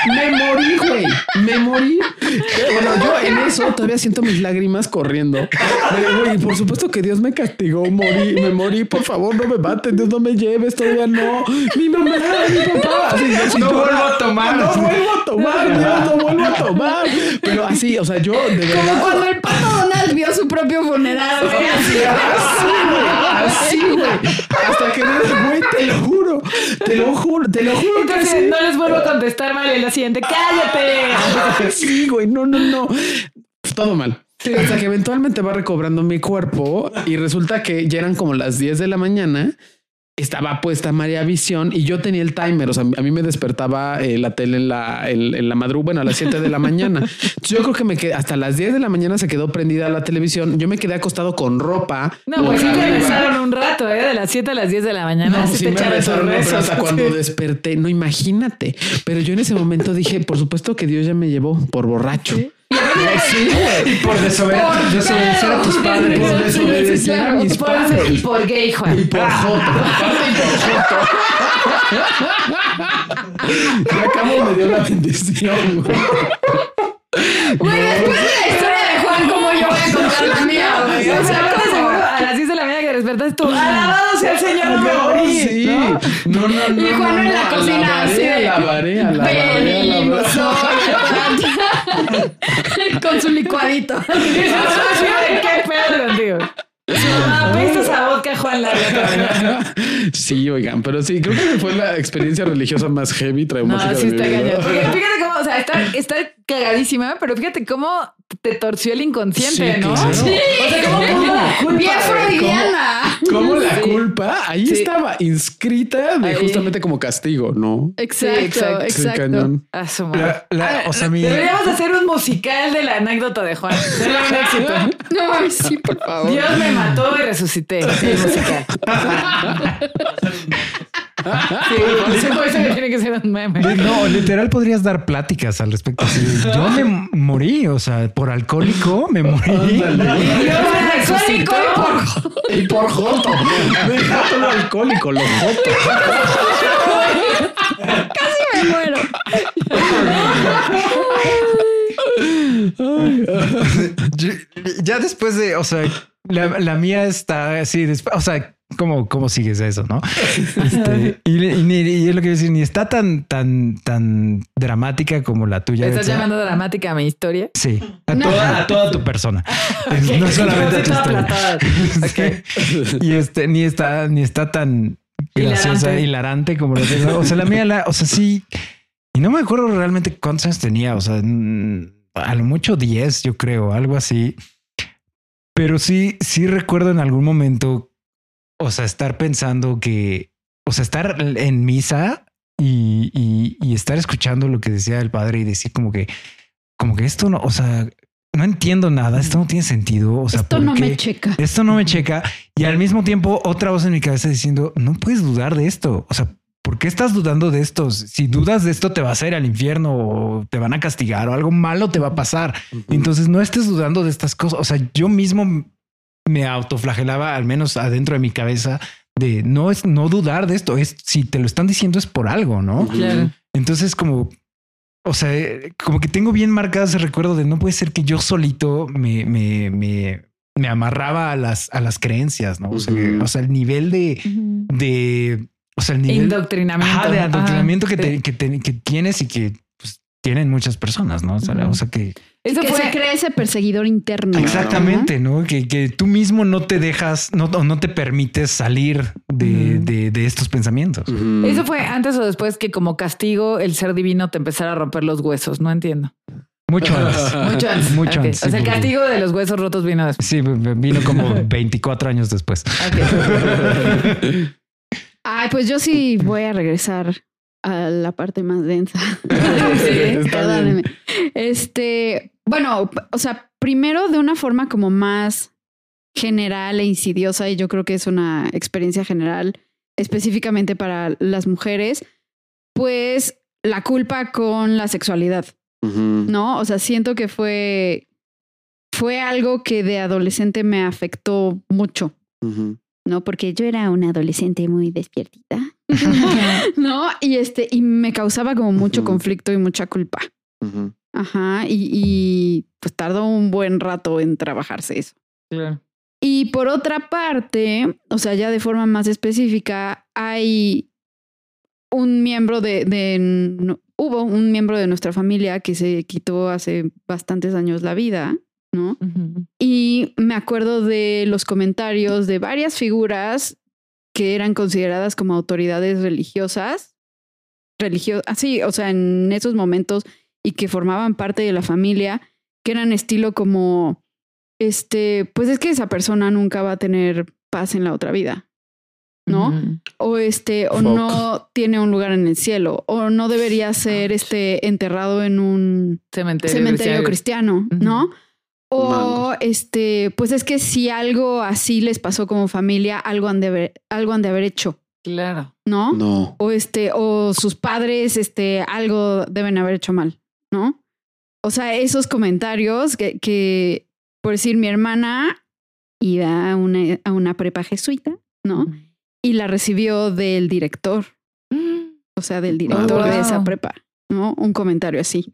Me morí, güey. Me morí. Bueno, yo en eso todavía siento mis lágrimas corriendo. Y por supuesto que Dios me castigó. Morí, me morí. Por favor, no me maten. Dios no me lleves. Todavía no. Mi mamá, mi papá. no vuelvo a tomar. No vuelvo a tomar. Dios, no vuelvo a tomar. Pero así, o sea, yo de verdad. Como cuando el pato Donald vio su propio funeral, güey. Así, güey. Hasta que güey, te lo juro. Te lo juro, te lo juro. Entonces, no les vuelvo a contestar mal en la siguiente. ¡Cállate! Sí, güey, no, no, no. Todo mal. Hasta que eventualmente va recobrando mi cuerpo y resulta que ya eran como las 10 de la mañana estaba puesta María Visión y yo tenía el timer. O sea, a mí me despertaba eh, la tele en la, en, la madrugada, bueno, a las 7 de la mañana. yo creo que me quedé hasta las 10 de la mañana se quedó prendida la televisión. Yo me quedé acostado con ropa. No, pues sí te regresaron un rato, ¿eh? De las 7 a las 10 de la mañana. No, sí me regresaron hasta cuando desperté. No, imagínate. Pero yo en ese momento dije, por supuesto que Dios ya me llevó por borracho. Sí, por desobedecer a tus padres. Por desobedecer a mis padres. Y por gay, Juan. Y por joto. y por joto. Ya acabo me dio la bendición, güey. Güey, después de la historia de Juan, ¿cómo yo voy a contar la mía? O sea, a las 10 de despertas tú. Alabado sea el Señor, no me morí. Sí. No, no, no. Y Juan en la cocina. Alabaré, alabaré, alabaré, alabaré. Con su licuadito. ¿Qué pedo contigo? Apestas a vodka Juan Larga. Sí, oigan, pero sí, creo que fue la experiencia religiosa más heavy, traumática. No, sí está cañón. Fíjate cómo, o sea, está, está cagadísima, pero fíjate cómo te torció el inconsciente, ¿no? Sí. O sea, como bien freudiana. Como la culpa ahí estaba inscrita de justamente como castigo, ¿no? Exacto, exacto. A su madre. o sea, Deberíamos hacer un musical de la anécdota de Juan. Sería un éxito. No, sí, por favor. Dios me mató y resucité. Musical. Sí, tiene que ser un meme. No, literal podrías dar pláticas al respecto. yo me morí, o sea, por alcohólico me morí. alcohólico y por joto. Déjalo alcohólico, lo joto. Casi me muero. ya después de, o sea, la, la mía está así, o sea, ¿Cómo, ¿Cómo sigues eso, no? Este, y, y, es lo que decir, ni está tan, tan, tan dramática como la tuya. ¿Estás llamando dramática a mi historia? Sí, a, toda, a toda tu persona. No solamente a tu historia. y este, ni está, ni está tan graciosa, hilarante, como la tuya. O sea, la mía, la, o sea, sí. Y no me acuerdo realmente cuántos años tenía. O sea, a lo mucho 10, yo creo, algo así. Pero sí, sí recuerdo en algún momento o sea, estar pensando que, o sea, estar en misa y, y, estar escuchando lo que decía el padre y decir como que, como que esto no, o sea, no entiendo nada, esto no tiene sentido. O sea, esto no me checa. Esto no me checa. Y al mismo tiempo, otra voz en mi cabeza diciendo, no puedes dudar de esto. O sea, ¿por qué estás dudando de esto? Si dudas de esto, te vas a ir al infierno o te van a castigar o algo malo te va a pasar. Entonces no estés dudando de estas cosas. O sea, yo mismo me autoflagelaba, al menos adentro de mi cabeza, de no es no dudar de esto. Es si te lo están diciendo es por algo, no? Claro. Entonces, como, o sea, como que tengo bien marcado ese recuerdo de no puede ser que yo solito me, me, me, me amarraba a las, a las creencias, no? O sea, o sea el nivel de, de, o sea, el nivel indoctrinamiento, de adoctrinamiento que, que, que tienes y que pues, tienen muchas personas, no? O sea, o sea que eso que se cree ese perseguidor interno. Exactamente, ¿no? Que, que, tú mismo no te dejas, no, no te permites salir De, de, estos pensamientos. Eso fue antes o después que como castigo el ser divino te empezara a romper los huesos. No entiendo. Mucho antes. Mucho antes. Mucho antes. O sea, el castigo de los huesos rotos vino después. Sí, vino como 24 años después. Ay, pues yo sí voy a regresar a la parte más densa. sí. Este, bueno, o sea, primero de una forma como más general e insidiosa, y yo creo que es una experiencia general específicamente para las mujeres, pues la culpa con la sexualidad. ¿No? O sea, siento que fue, fue algo que de adolescente me afectó mucho. ¿No? Porque yo era una adolescente muy despiertita. ¿No? Y este, y me causaba como mucho conflicto y mucha culpa. Ajá. Y, y, pues tardó un buen rato en trabajarse eso. Claro. Y por otra parte, o sea, ya de forma más específica, hay un miembro de, de hubo un miembro de nuestra familia que se quitó hace bastantes años la vida, ¿no? Y me acuerdo de los comentarios de varias figuras que eran consideradas como autoridades religiosas, religiosas, así, o sea, en esos momentos y que formaban parte de la familia, que eran estilo como, este, pues es que esa persona nunca va a tener paz en la otra vida. ¿no? O este, o no tiene un lugar en el cielo, o no debería ser este enterrado en un cementerio, cristiano, ¿no? O este, pues es que si algo así les pasó como familia, algo han de haber, algo han de haber hecho. Claro. ¿No? No. O este, o sus padres, este, algo deben haber hecho mal, ¿no? O sea, esos comentarios que, que por decir, mi hermana iba a una, a una prepa jesuita, ¿no? y la recibió del director, o sea, del director de esa prepa, ¿no? Un comentario así.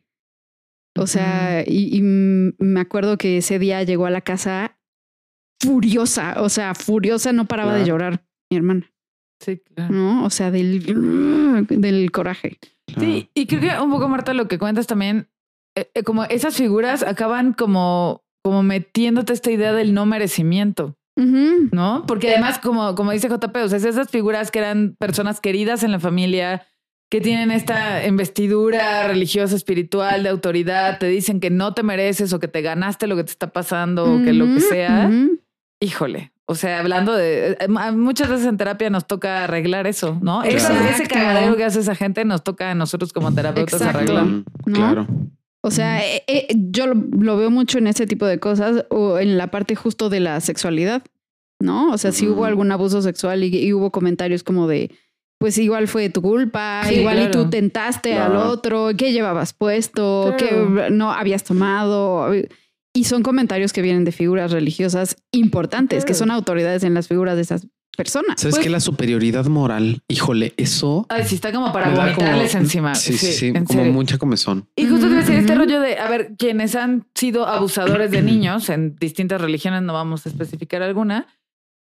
O sea, y, me acuerdo que ese día llegó a la casa furiosa, o sea, furiosa, no paraba de llorar mi hermana. Sí, claro. ¿No? O sea, del, del coraje. Sí, y creo que un poco, Marta, lo que cuentas también, eh, eh, como esas figuras acaban como, como metiéndote esta idea del no merecimiento. ¿no? Porque además, como, como dice JP, o sea, esas figuras que eran personas queridas en la familia, que tienen esta investidura religiosa, espiritual, de autoridad, te dicen que no te mereces o que te ganaste lo que te está pasando o que lo que sea. Híjole. O sea, hablando de eh, muchas veces en terapia nos toca arreglar eso, ¿no? Ese, cagadero que hace esa gente nos toca a nosotros como terapeutas arreglar. Claro. O sea, eh, eh, yo lo, veo mucho en ese tipo de cosas o en la parte justo de la sexualidad, ¿no? O sea, si hubo algún abuso sexual y, hubo comentarios como de, pues igual fue tu culpa, igual y tú tentaste al otro, ¿qué llevabas puesto? ¿Qué no habías tomado? Y son comentarios que vienen de figuras religiosas importantes, que son autoridades en las figuras de esas personas. ¿Sabes pues, que la superioridad moral, híjole, eso. Ay, sí, está como para vomitarles encima. Sí, sí, sí, como mucha comezón. Y justo te decía este rollo de, a ver, quienes han sido abusadores de niños en distintas religiones, no vamos a especificar alguna,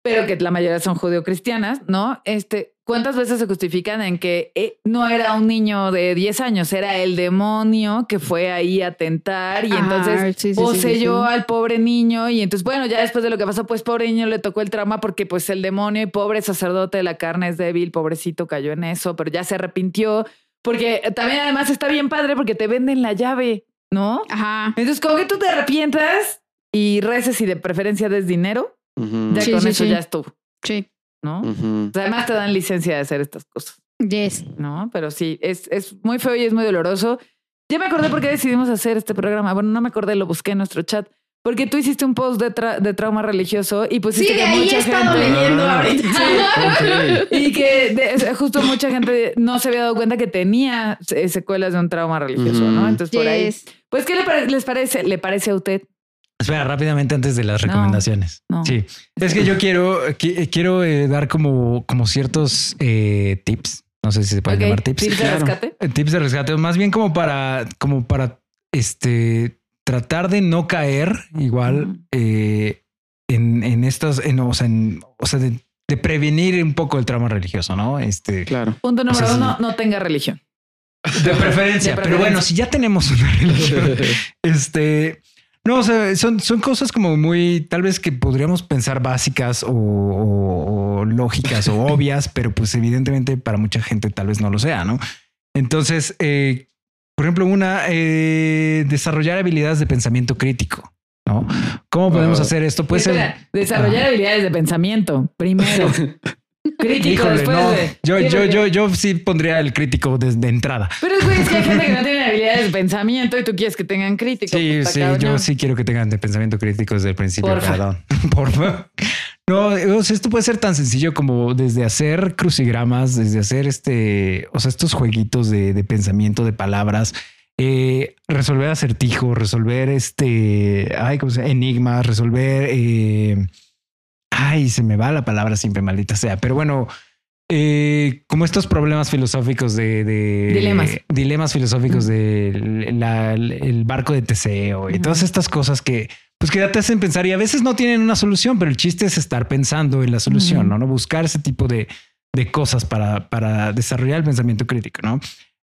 pero que la mayoría son judeocristianas, ¿no? Este, ¿cuántas veces se justifican en que eh, no era un niño de 10 años, era el demonio que fue ahí a tentar y entonces poseyó al pobre niño y entonces, bueno, ya después de lo que pasó, pues pobre niño le tocó el trauma porque pues el demonio y pobre sacerdote de la carne es débil, pobrecito cayó en eso, pero ya se arrepintió porque también además está bien padre porque te venden la llave, ¿no? Ajá. Entonces, como que tú te arrepientas y reces y de preferencia des dinero ya con eso ya estuvo. Sí. ¿No? además te dan licencia de hacer estas cosas. Yes. No, pero sí, es, es muy feo y es muy doloroso. Ya me acordé por qué decidimos hacer este programa. Bueno, no me acordé, lo busqué en nuestro chat. Porque tú hiciste un post de, de trauma religioso y pusiste sí, que ahí mucha he estado leyendo ahorita. Y que justo mucha gente no se había dado cuenta que tenía secuelas de un trauma religioso, ¿no? Entonces por ahí. Pues, ¿qué les parece? ¿Le parece a usted? Espera, rápidamente antes de las recomendaciones. Sí, es que yo quiero, quiero eh, dar como, como ciertos eh, tips. No sé si se pueden llamar tips. Tips de rescate. Eh, tips de rescate, más bien como para, como para este tratar de no caer igual en, en estos, en, o sea, o sea de, prevenir un poco el trauma religioso, ¿no? Este, claro. Punto número uno, no tenga religión. De preferencia, Pero bueno, si ya tenemos una religión, este No, o sea, son, son cosas como muy, tal vez que podríamos pensar básicas o, lógicas o obvias, pero pues evidentemente para mucha gente tal vez no lo sea, ¿no? Entonces, eh, por ejemplo, una, eh, desarrollar habilidades de pensamiento crítico. ¿no? ¿Cómo podemos ah. hacer esto? Puede ser desarrollar habilidades de pensamiento primero. Crítico después de... Yo, yo, yo, yo sí pondría el crítico desde entrada. Pero es, que hay gente que no tiene habilidades de pensamiento y tú quieres que tengan crítico. Sí, sí, yo sí quiero que tengan de pensamiento crítico desde el principio. Perdón. Por favor. No, esto puede ser tan sencillo como desde hacer crucigramas, desde hacer este, o sea, estos jueguitos de, pensamiento, de palabras, eh, resolver acertijos, resolver este, ay, ¿cómo se llama? enigmas, resolver eh, ay, se me va la palabra siempre, maldita sea, pero bueno, eh, como estos problemas filosóficos de, dilemas, dilemas filosóficos del el barco de Teseo y todas estas cosas que pues que ya te hacen pensar y a veces no tienen una solución, pero el chiste es estar pensando en la solución, ¿no? ¿no? Buscar ese tipo de, de cosas para, para desarrollar el pensamiento crítico, ¿no?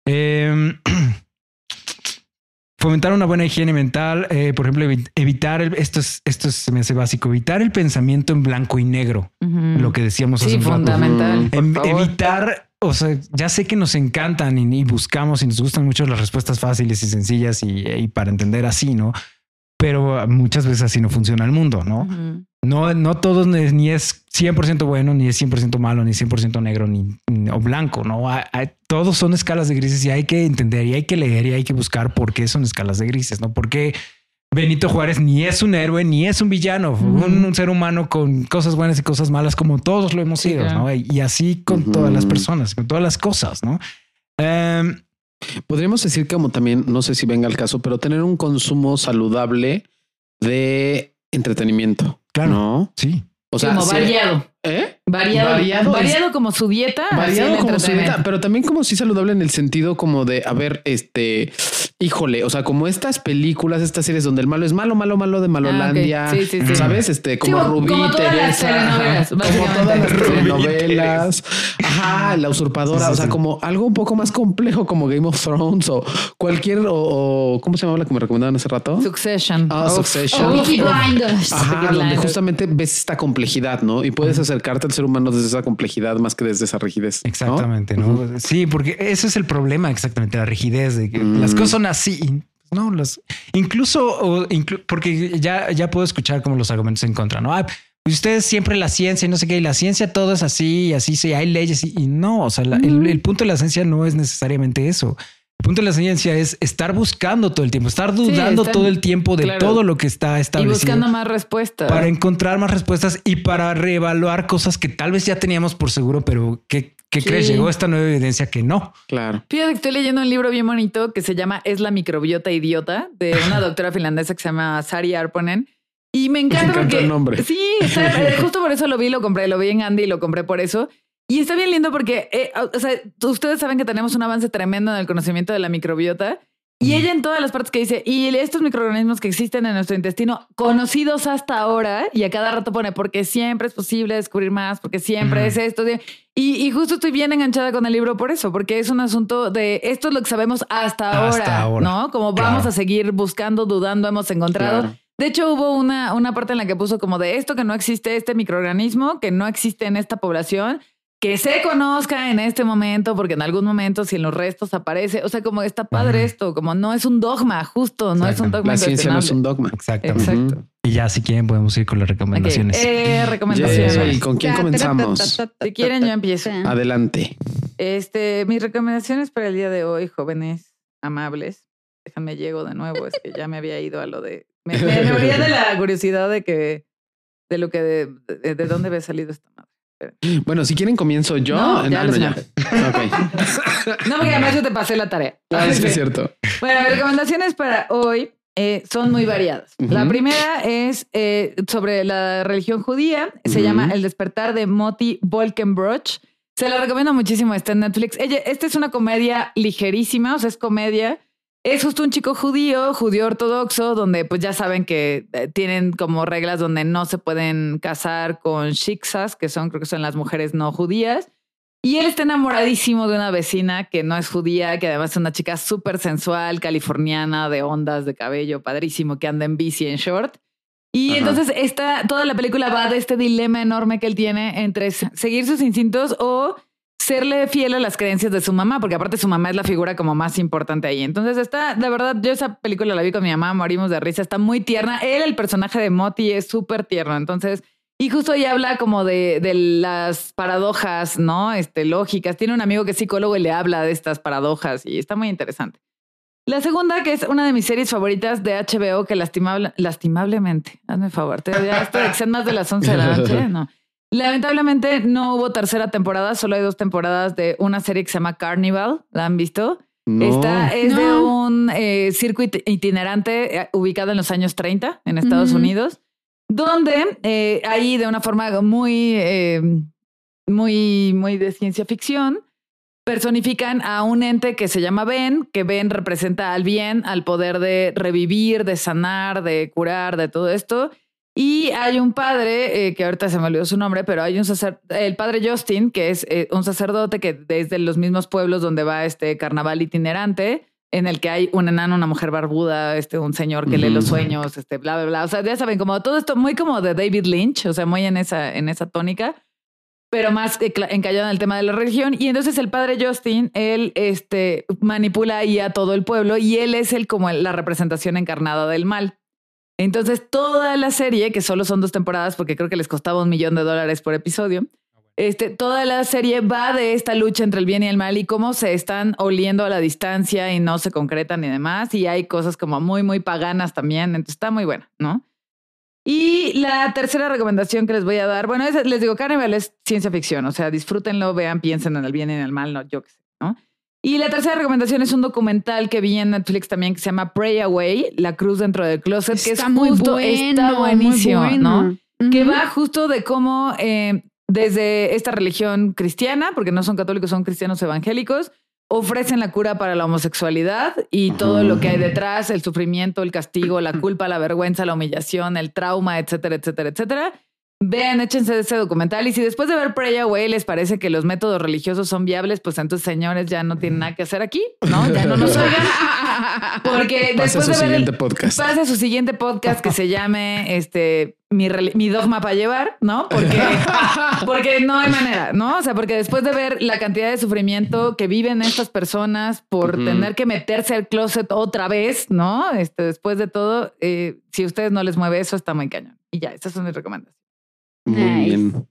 Eh, fomentar una buena higiene mental, eh, por ejemplo, evitar, esto es, esto se me hace básico, evitar el pensamiento en blanco y negro, lo que decíamos hace un fundamental. Em, evitar, o sea, ya sé que nos encantan y, buscamos y nos gustan mucho las respuestas fáciles y sencillas y para entender así, ¿no? pero muchas veces así no funciona el mundo, ¿no? No, no todos ni es 100% bueno, ni es 100% malo, ni 100% negro, ni, o blanco, ¿no? todos son escalas de grises y hay que entender y hay que leer y hay que buscar por qué son escalas de grises, ¿no? Porque Benito Juárez ni es un héroe ni es un villano, un, ser humano con cosas buenas y cosas malas como todos lo hemos sido, ¿no? Y así con todas las personas, con todas las cosas, ¿no? Em, Podríamos decir como también, no sé si venga el caso, pero tener un consumo saludable de entretenimiento. Claro. ¿No? Sí. O sea, como variado. ¿Eh? Variado. Variado, como su dieta. Variado como su dieta, pero también como si saludable en el sentido como de, a ver, este, híjole, o sea, como estas películas, estas series donde el malo es malo, malo, malo de Malolandia. Ah, sí, sí, sí. ¿Sabes? Este, como Rubí, como Teresa. como todas las telenovelas. Ajá, la usurpadora. o sea, como algo un poco más complejo como Game of Thrones o cualquier, o, ¿cómo se llamaba la que me recomendaban hace rato? Succession. Ah, Succession. Ajá, donde justamente ves esta complejidad, ¿no? Y puedes acercarte al ser humano desde esa complejidad más que desde esa rigidez. Exactamente, ¿no? Sí, porque ese es el problema, exactamente, la rigidez de que las cosas son así. No, las incluso, porque ya, ya puedo escuchar como los argumentos en contra, ¿no? Ah, ustedes siempre la ciencia y no sé qué, y la ciencia todo es así, y así, sí, hay leyes y, no, o sea, el, punto de la ciencia no es necesariamente eso. El punto de la ciencia es estar buscando todo el tiempo, estar dudando todo el tiempo de todo lo que está establecido. Y buscando más respuestas. Para encontrar más respuestas y para reevaluar cosas que tal vez ya teníamos por seguro, pero que, ¿qué crees? Llegó esta nueva evidencia que no. Claro. Fíjate que estoy leyendo un libro bien bonito que se llama Es la microbiota idiota de una doctora finlandesa que se llama Sari Arponen. Y me encanta, me porque, el nombre. Sí, justo por eso lo vi, lo compré, lo vi en Andy y lo compré por eso. Y está bien lindo porque, eh, o sea, ustedes saben que tenemos un avance tremendo en el conocimiento de la microbiota. Y ella en todas las partes que dice, y estos microorganismos que existen en nuestro intestino, conocidos hasta ahora, y a cada rato pone, porque siempre es posible descubrir más, porque siempre es esto. Y, justo estoy bien enganchada con el libro por eso, porque es un asunto de esto es lo que sabemos hasta, ahora, ¿no? Como vamos a seguir buscando, dudando, hemos encontrado. De hecho, hubo una, una parte en la que puso como de esto que no existe este microorganismo, que no existe en esta población, que se conozca en este momento, porque en algún momento si en los restos aparece, o sea, como está padre esto, como no es un dogma, justo, no es un dogma. La ciencia no es un dogma. Exactamente. Exacto. Y ya si quieren podemos ir con las recomendaciones. Eh, recomendaciones. ¿Y con quién comenzamos? Si quieren yo empiezo. Adelante. Este, mis recomendaciones para el día de hoy, jóvenes amables. Déjame llego de nuevo, es que ya me había ido a lo de... Me, me, de la curiosidad de que, de lo que, de, de, de dónde había salido esta madre. Bueno, si quieren comienzo yo. No, ya. no, no, porque además yo te pasé la tarea. Ah, es cierto. Bueno, mis recomendaciones para hoy eh, son muy variadas. La primera es eh, sobre la religión judía. Se llama El despertar de Moti Volkenbroch. Se la recomiendo muchísimo. Está en Netflix. Ella, esta es una comedia ligerísima, o sea, es comedia es justo un chico judío, judío ortodoxo, donde pues ya saben que eh, tienen como reglas donde no se pueden casar con shiksas, que son creo que son las mujeres no judías. Y él está enamoradísimo de una vecina que no es judía, que además es una chica súper sensual, californiana, de ondas de cabello, padrísimo, que anda en bici en short. Y entonces esta, toda la película va de este dilema enorme que él tiene entre seguir sus instintos o serle fiel a las creencias de su mamá, porque aparte su mamá es la figura como más importante ahí. Entonces está, de verdad, yo esa película la vi con mi mamá, morimos de risa, está muy tierna. Él, el personaje de Moti, es súper tierno. Entonces, y justo ella habla como de, de, las paradojas, ¿no? Este, lógicas. Tiene un amigo que es psicólogo y le habla de estas paradojas y está muy interesante. La segunda, que es una de mis series favoritas de HBO, que lastimable, lastimablemente, hazme favor, te ya esto de que sean más de las 11 de la noche, no. Lamentablemente no hubo tercera temporada, solo hay dos temporadas de una serie que se llama Carnival, ¿la han visto? Esta es de un eh, circuito itinerante eh, ubicado en los años 30 en Estados Unidos donde eh, ahí de una forma muy, eh, muy, muy de ciencia ficción, personifican a un ente que se llama Ben, que Ben representa al bien, al poder de revivir, de sanar, de curar, de todo esto. Y hay un padre, eh, que ahorita se me olvidó su nombre, pero hay un sacerdote, el padre Justin, que es un sacerdote que desde los mismos pueblos donde va este carnaval itinerante, en el que hay un enano, una mujer barbuda, este, un señor que lee los sueños, este, bla, bla, bla. O sea, ya saben, como todo esto muy como de David Lynch, o sea, muy en esa, en esa tónica, pero más encallado en el tema de la religión. Y entonces el padre Justin, él este, manipula ahí a todo el pueblo y él es el como la representación encarnada del mal. Entonces, toda la serie, que solo son dos temporadas, porque creo que les costaba un millón de dólares por episodio, este, toda la serie va de esta lucha entre el bien y el mal y cómo se están oliendo a la distancia y no se concretan y demás. Y hay cosas como muy, muy paganas también. Entonces está muy buena, ¿no? Y la tercera recomendación que les voy a dar, bueno, les digo, Carnival es ciencia ficción, o sea, disfrútenlo, vean, piensen en el bien y en el mal, no, yo qué sé, ¿no? Y la tercera recomendación es un documental que vi en Netflix también que se llama Pray Away, La Cruz dentro del Closet, que es muy justo, está buenísimo, ¿no? Que va justo de cómo eh, desde esta religión cristiana, porque no son católicos, son cristianos evangélicos, ofrecen la cura para la homosexualidad y todo lo que hay detrás, el sufrimiento, el castigo, la culpa, la vergüenza, la humillación, el trauma, etcétera, etcétera, etcétera. Vean, échense ese documental y si después de ver Pray Away les parece que los métodos religiosos son viables, pues entonces señores ya no tienen nada que hacer aquí, ¿no? Ya no nos oigan. Porque después de ver siguiente podcast. Pasa su siguiente podcast que se llame este mi, mi dogma para llevar, ¿no? Porque, porque no hay manera, ¿no? O sea, porque después de ver la cantidad de sufrimiento que viven estas personas por tener que meterse al closet otra vez, ¿no? Este, después de todo, eh, si a ustedes no les mueve eso, está muy cañón. Y ya, esas son mis recomendaciones. Muy bien.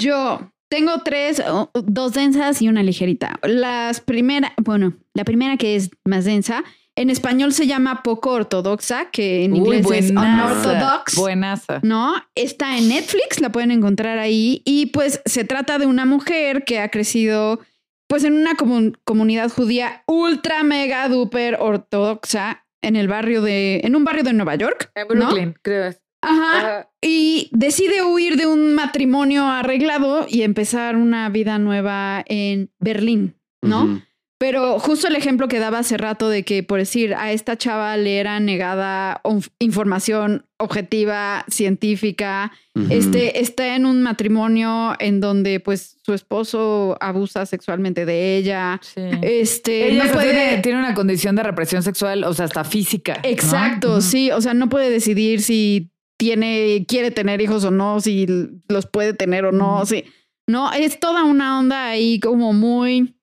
Yo tengo tres, dos densas y una ligerita. Las primeras, bueno, la primera que es más densa, en español se llama poco ortodoxa, que en inglés es unorthodox. Buenaza. ¿No? Está en Netflix, la pueden encontrar ahí. Y pues se trata de una mujer que ha crecido pues en una comunidad judía ultra mega duper ortodoxa en el barrio de, en un barrio de Nueva York. En Brooklyn, creo. Ajá. Y decide huir de un matrimonio arreglado y empezar una vida nueva en Berlín, ¿no? Pero justo el ejemplo que daba hace rato de que, por decir, a esta chava le era negada información objetiva, científica, este, está en un matrimonio en donde pues su esposo abusa sexualmente de ella. Este, ella tiene, una condición de represión sexual, o sea, hasta física. Exacto, sí, o sea, no puede decidir si tiene, quiere tener hijos o no, si los puede tener o no, sí. No, es toda una onda ahí como muy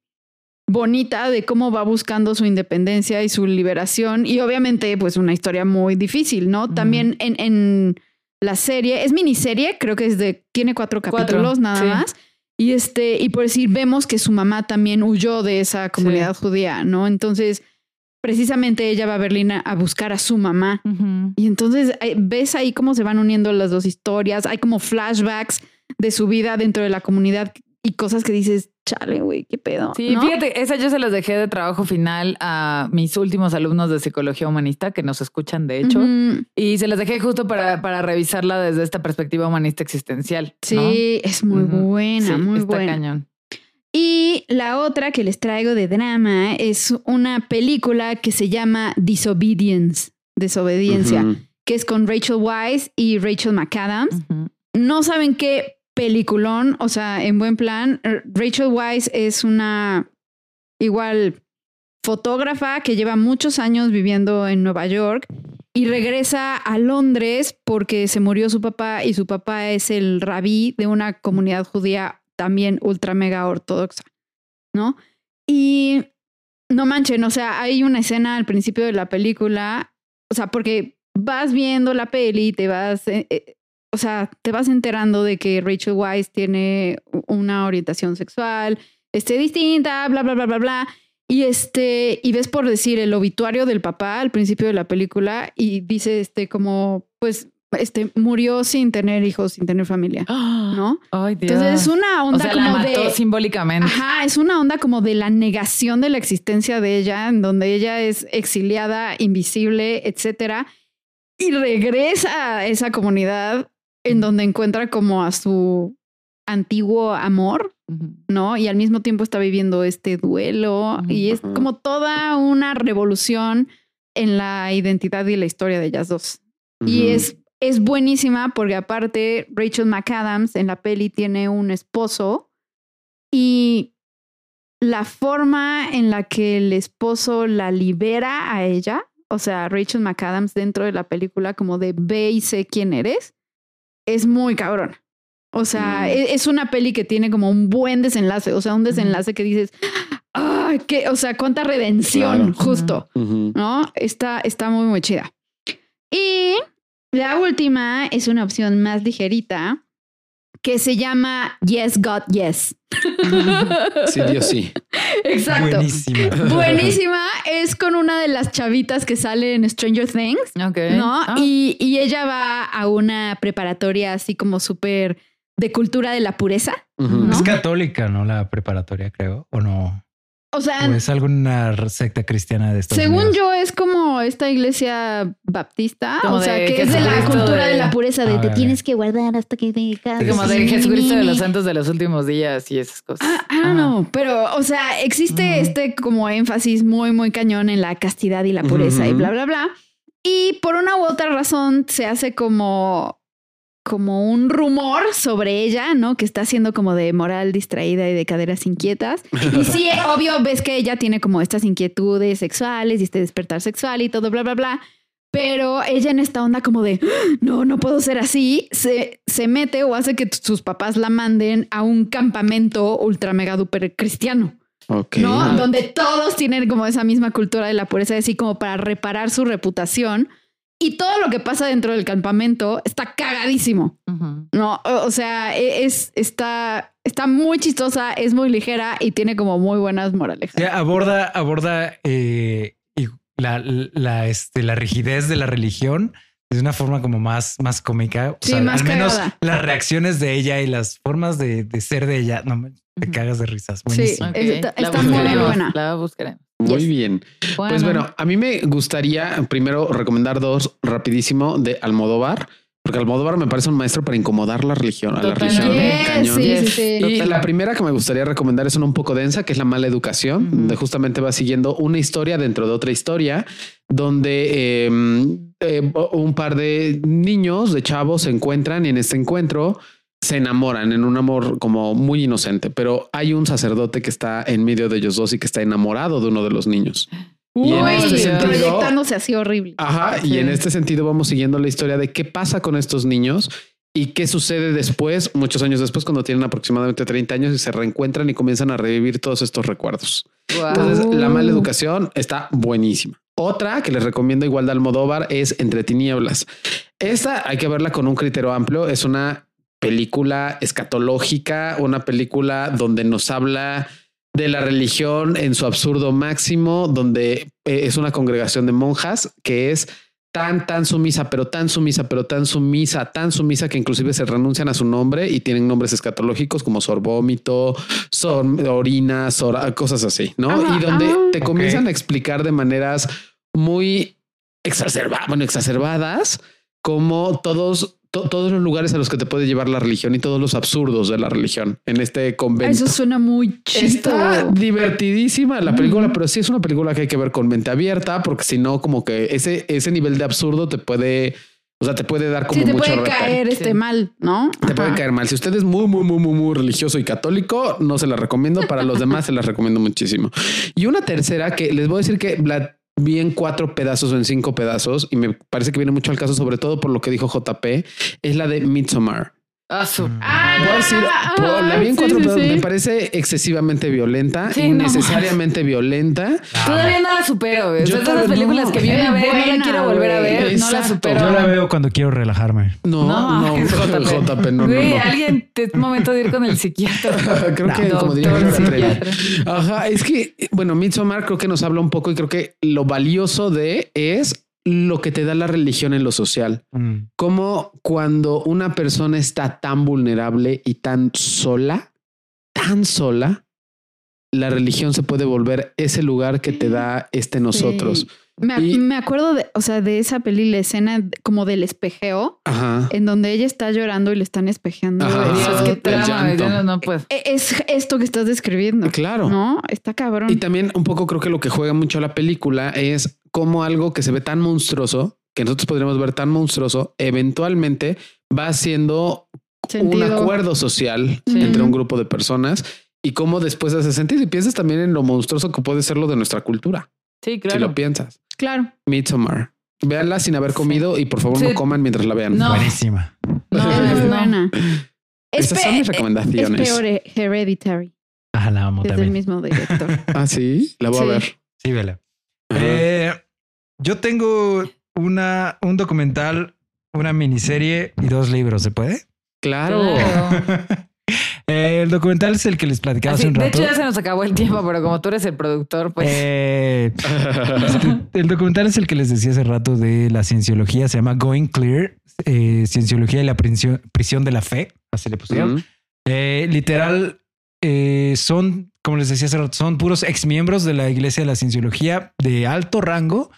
bonita de cómo va buscando su independencia y su liberación y obviamente pues una historia muy difícil, ¿no? También en, en, la serie, es miniserie, creo que es de, tiene cuatro capítulos nada más. Y este, y por decir, vemos que su mamá también huyó de esa comunidad judía, ¿no? Entonces, precisamente ella va a Berlín a, buscar a su mamá. Y entonces eh, ves ahí cómo se van uniendo las dos historias. Hay como flashbacks de su vida dentro de la comunidad y cosas que dices, chale, güey, qué pedo. Sí, fíjate, esa yo se las dejé de trabajo final a mis últimos alumnos de psicología humanista que nos escuchan, de hecho, y se las dejé justo para, para revisarla desde esta perspectiva humanista existencial. Sí, es muy buena, muy está buena. cañón. Y la otra que les traigo de drama es una película que se llama Disobedience, Desobediencia, que es con Rachel Weisz y Rachel McAdams. No saben qué peliculón, o sea, en buen plan. Rachel Weisz es una igual fotógrafa que lleva muchos años viviendo en Nueva York y regresa a Londres porque se murió su papá y su papá es el rabí de una comunidad judía también ultra mega ortodoxa, ¿no? Y no manchen, o sea, hay una escena al principio de la película, o sea, porque vas viendo la peli y te vas, eh, eh, o sea, te vas enterando de que Rachel Weisz tiene una orientación sexual, este, distinta, bla, bla, bla, bla, bla. Y este, y ves por decir el obituario del papá al principio de la película y dice este como, pues, este murió sin tener hijos, sin tener familia, ¿no? Entonces es una onda como de simbólicamente. Ajá, es una onda como de la negación de la existencia de ella, en donde ella es exiliada, invisible, etcétera, y regresa a esa comunidad en donde encuentra como a su antiguo amor, ¿no? Y al mismo tiempo está viviendo este duelo y es como toda una revolución en la identidad y la historia de ellas dos. Y es, es buenísima porque aparte Rachel McAdams en la peli tiene un esposo y la forma en la que el esposo la libera a ella, o sea, Rachel McAdams dentro de la película como de ve y sé quién eres, es muy cabrón. O sea, mm. e, es una peli que tiene como un buen desenlace, o sea, un desenlace que dices, ah, que, o sea, cuánta redención, justo, ¿no? Está, está muy, muy chida. Y la última es una opción más ligerita que se llama Yes, God, Yes. Sí, Dios, sí. Exacto. Buenísima. Buenísima. Es con una de las chavitas que sale en Stranger Things. Ok. ¿No? Ah. Y, y, ella va a una preparatoria así como súper de cultura de la pureza. Es católica, ¿no? La preparatoria, creo, o no. O sea, es alguna secta cristiana de Estados según Unidos? yo es como esta iglesia baptista, o sea, que, es de la cultura de, la pureza, de te tienes que guardar hasta que te casas. como de Jesucristo de los santos de los últimos días y esas cosas. Ah, ah no, pero, o sea, existe este como énfasis muy, muy cañón en la castidad y la pureza y bla, bla, bla. Y por una u otra razón se hace como como un rumor sobre ella, ¿no? Que está siendo como de moral distraída y de caderas inquietas. Y sí, obvio, ves que ella tiene como estas inquietudes sexuales y este despertar sexual y todo, bla, bla, bla. Pero ella en esta onda como de, no, no puedo ser así, se, se mete o hace que sus papás la manden a un campamento ultra mega duper cristiano. ¿No? Donde todos tienen como esa misma cultura de la pureza, así como para reparar su reputación y todo lo que pasa dentro del campamento está cagadísimo. No, o sea, e, es, está, está muy chistosa, es muy ligera y tiene como muy buenas moralejas. aborda, aborda eh, la, la, este, la rigidez de la religión de una forma como más, más cómica. O sea, al menos las reacciones de ella y las formas de, de ser de ella. No, te cagas de risas. Buenísimo. Sí, está, muy buena. La buscaré. Muy bien. Pues bueno, a mí me gustaría primero recomendar dos rapidísimo de Almodóvar. Porque Almodóvar me parece un maestro para incomodar la religión, a la religión. cañón. y la primera que me gustaría recomendar es una un poco densa, que es La mala educación, donde justamente va siguiendo una historia dentro de otra historia, donde em, eh, un par de niños, de chavos, se encuentran y en este encuentro se enamoran en un amor como muy inocente, pero hay un sacerdote que está en medio de ellos dos y que está enamorado de uno de los niños. y en este sentido, proyectándose así horrible. Ajá, y en este sentido vamos siguiendo la historia de qué pasa con estos niños y qué sucede después, muchos años después, cuando tienen aproximadamente 30 años y se reencuentran y comienzan a revivir todos estos recuerdos. Entonces, la mala educación está buenísima. Otra que les recomiendo igual de Almodóvar es Entre Tinieblas. Esta hay que verla con un criterio amplio. Es una película escatológica, una película donde nos habla de la religión en su absurdo máximo, donde eh, es una congregación de monjas que es tan, tan sumisa, pero tan sumisa, pero tan sumisa, tan sumisa que inclusive se renuncian a su nombre y tienen nombres escatológicos como sorbómito, sor, orina, cosas así, ¿no? y donde te comienzan a explicar de maneras muy exacerbadas, bueno, exacerbadas, como todos todos los lugares a los que te puede llevar la religión y todos los absurdos de la religión en este convento. Eso suena muy chisto. Está divertidísima la película, pero sí es una película que hay que ver con mente abierta, porque si no, como que ese, ese nivel de absurdo te puede O sea, te puede dar como sí, te mucho puede caer este mal, ¿no? Te puede caer mal. Si usted es muy, muy, muy, muy, muy religioso y católico, no se la recomiendo. Para los demás se las recomiendo muchísimo. Y una tercera que les voy a decir que la vi en cuatro pedazos o en cinco pedazos y me parece que viene mucho al caso, sobre todo por lo que dijo JP, es la de Midsommar. Ah, mm. ah, la vi en cuatro me parece excesivamente violenta, innecesariamente violenta. Todavía no la supero. Yo de las películas que viene a ver, no la quiero volver a ver, no la supero. Yo la veo cuando quiero relajarme. No, no, no JP, no, no, alguien, es momento de ir con el psiquiatra. creo que como diría Ajá, es que, bueno, Midsommar creo que nos habla un poco y creo que lo valioso de es lo que te da la religión en lo social. Mm. Como cuando una persona está tan vulnerable y tan sola, tan sola, la religión se puede volver ese lugar que te da este nosotros. Me, acuerdo de, o sea, de esa peli, la escena como del espejeo, en donde ella está llorando y le están espejeando. Es esto que estás describiendo. Claro. No, está cabrón. Y también un poco creo que lo que juega mucho la película es como algo que se ve tan monstruoso, que nosotros podríamos ver tan monstruoso, eventualmente va haciendo un acuerdo social entre un grupo de personas y cómo después hace sentido. Y piensas también en lo monstruoso que puede ser lo de nuestra cultura. Sí, claro. Si lo piensas. Claro. Midsommar. Véanla sin haber comido y por favor no coman mientras la vean. Buenísima. No, es buena. Esas son mis recomendaciones. Es peor Hereditary. Ah, la amo es también. del mismo director. ah, sí. La voy a ver. Sí, vela. Eh, yo tengo una, un documental, una miniserie y dos libros. ¿Se puede? Claro. Eh, el documental es el que les platicaba hace un rato. De hecho, ya se nos acabó el tiempo, pero como tú eres el productor, pues. Eh, el documental es el que les decía hace rato de la cienciología. Se llama Going Clear, eh, Cienciología y la prisión, de la fe. Así le pusieron. literal, son, como les decía hace rato, son puros exmiembros de la Iglesia de la Cienciología de alto rango,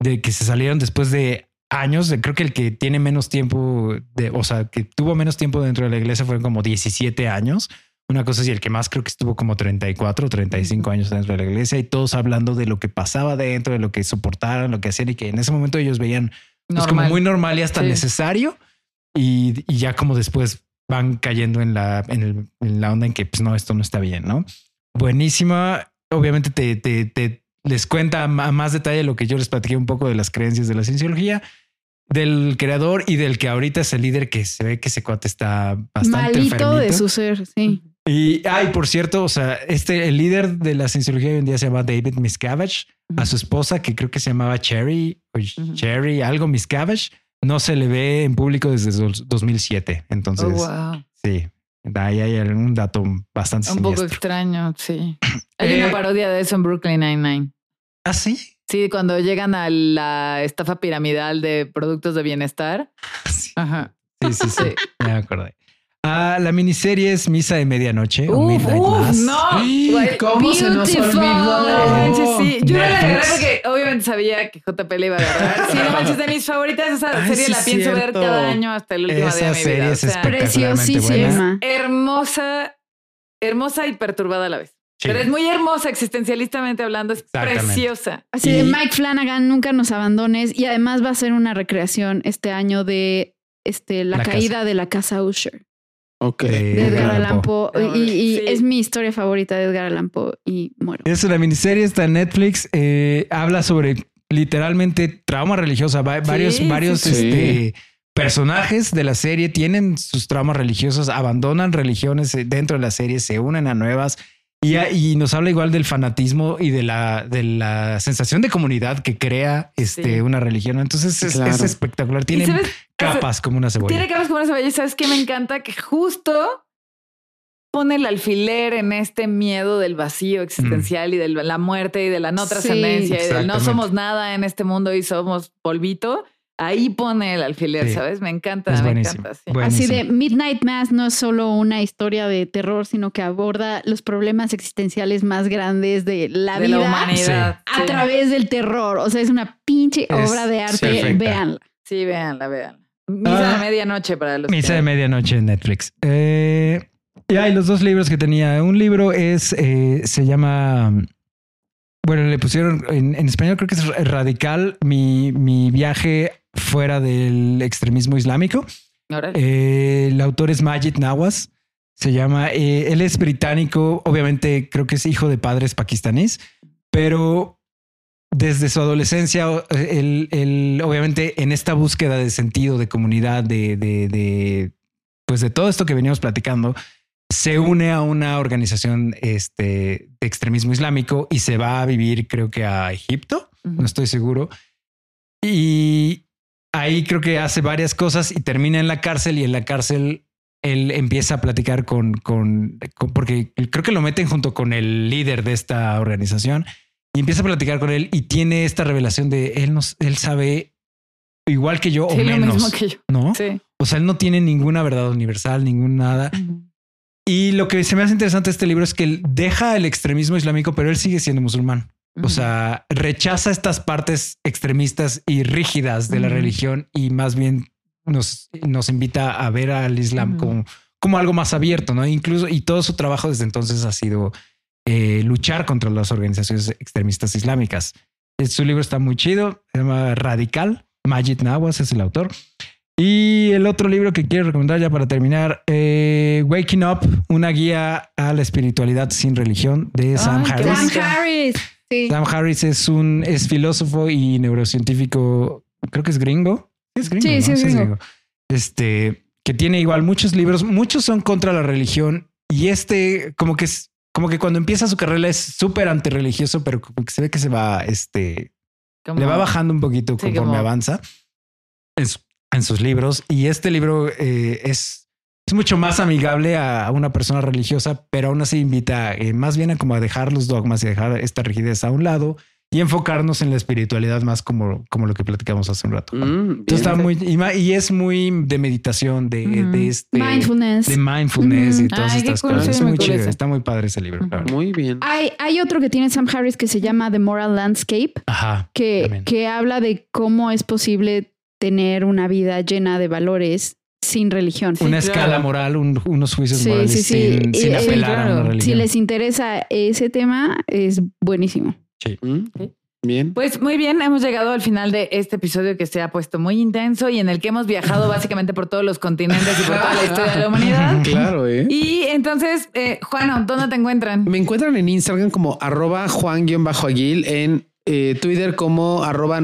de que se salieron después de años. Creo que el que tiene menos tiempo, de, o sea, que tuvo menos tiempo dentro de la iglesia fueron como 17 años. Una cosa así, el que más creo que estuvo como 34 o 35 años dentro de la iglesia y todos hablando de lo que pasaba dentro, de lo que soportaron, lo que hacían y que en ese momento ellos veían pues, como muy normal y hasta necesario. Y, ya como después van cayendo en la, en, la onda en que pues no, esto no está bien, ¿no? Buenísima. Obviamente te, te, te les cuenta a más detalle lo que yo les platiqué un poco de las creencias de la cienciología, del creador y del que ahorita es el líder que se ve que ese cuate está bastante Malito de su ser, sí. Y, ay, por cierto, o sea, este, el líder de la cienciología hoy en día se llama David Miscavige, a su esposa, que creo que se llamaba Cherry, o Cherry, algo Miscavige, no se le ve en público desde 2007. Entonces, oh, sí, Ahí hay algún dato bastante Un poco extraño, sí. Hay una eh, parodia de eso en Brooklyn Nine-Nine. ¿Ah, sí? Sí, cuando llegan a la estafa piramidal de productos de bienestar. Sí. Ajá. Sí, sí, sí. me acordé. Ah, la miniserie es Misa de Medianoche o Midnight Mass. No, ¿cómo se nos olvidó? sí. Yo era la verdad porque obviamente sabía que JP le iba a agarrar. Sí, no manches, de mis favoritas. Esa serie la pienso ver cada año hasta el último día de mi serie vida. Es o sea, preciosísima. Hermosa, hermosa y perturbada a la vez. Pero es muy hermosa existencialistamente hablando, es preciosa. Así de Mike Flanagan, nunca nos abandones. Y además va a ser una recreación este año de este, la, caída de la casa Usher. Ok. De Edgar Allan Poe. Y, es mi historia favorita de Edgar Allan Poe y muero. Es una miniserie, está en Netflix. Eh, habla sobre literalmente trauma religiosa. varios, varios este, personajes de la serie tienen sus traumas religiosos, abandonan religiones dentro de la serie, se unen a nuevas. Y, nos habla igual del fanatismo y de la, de la sensación de comunidad que crea este, una religión. Entonces es, espectacular. Tiene capas como una cebolla. Tiene capas como una cebolla. sabes que me encanta que justo pone el alfiler en este miedo del vacío existencial y de la muerte y de la no trascendencia y del no somos nada en este mundo y somos polvito. Ahí pone el alfiler, ¿sabes? Me encanta, me encanta. Así de Midnight Mass no es solo una historia de terror, sino que aborda los problemas existenciales más grandes de la vida humanidad. a través del terror. O sea, es una pinche obra de arte. Véanla. Sí, véanla, véanla. Misa de ah, medianoche para los. Misa de medianoche en Netflix. Eh, y hay los dos libros que tenía. Un libro es, eh, se llama bueno, le pusieron en, español, creo que es radical mi, mi viaje fuera del extremismo islámico. Eh, el autor es Majid Nawaz. Se llama, eh, él es británico, obviamente creo que es hijo de padres pakistaníes, pero desde su adolescencia, él, obviamente en esta búsqueda de sentido, de comunidad, de, de, pues de todo esto que veníamos platicando, se une a una organización este, de extremismo islámico y se va a vivir, creo que a Egipto, no estoy seguro. Y ahí creo que hace varias cosas y termina en la cárcel y en la cárcel él empieza a platicar con, con, porque creo que lo meten junto con el líder de esta organización y empieza a platicar con él y tiene esta revelación de él, él sabe igual que yo o menos, ¿no? O sea, él no tiene ninguna verdad universal, ningún nada. Y lo que se me hace interesante de este libro es que él deja el extremismo islámico, pero él sigue siendo musulmán. O sea, rechaza estas partes extremistas y rígidas de la religión y más bien nos, nos invita a ver al Islam como, como algo más abierto, ¿no? Incluso, y todo su trabajo desde entonces ha sido eh, luchar contra las organizaciones extremistas islámicas. Su libro está muy chido, se llama Radical. Majid Nawaz es el autor. Y el otro libro que quiero recomendar ya para terminar, eh, Waking Up, una guía a la espiritualidad sin religión de Sam Harris. Sam Harris. Sam Harris es un es filósofo y neurocientífico, creo que es gringo. Es gringo. Sí, sí, es gringo. Este, que tiene igual muchos libros, muchos son contra la religión y este como que es como que cuando empieza su carrera es súper antirreligioso, pero como que se ve que se va, este, le va bajando un poquito conforme avanza en, en, sus libros. Y este libro eh, es es mucho más amigable a una persona religiosa, pero aún así invita eh, más bien a como a dejar los dogmas y dejar esta rigidez a un lado y enfocarnos en la espiritualidad más como, como lo que platicamos hace un rato. Mm, Entonces está muy y, es muy de meditación, de, de este mindfulness, de mindfulness y todas estas cosas. Es muy chido. Está muy padre ese libro. Muy bien. Hay, hay otro que tiene Sam Harris que se llama The Moral Landscape, que, que habla de cómo es posible tener una vida llena de valores sin religión. Una escala moral, unos juicios morales sin, sin apelar a la religión. Si les interesa ese tema, es buenísimo. Sí. Mm, bien. Pues muy bien, hemos llegado al final de este episodio que se ha puesto muy intenso y en el que hemos viajado básicamente por todos los continentes y por toda la historia de la humanidad. Claro, ¿eh? Y entonces, eh, Juan, ¿dónde te encuentran? Me encuentran en Instagram como arroba juan-aguil, en eh, Twitter como arroba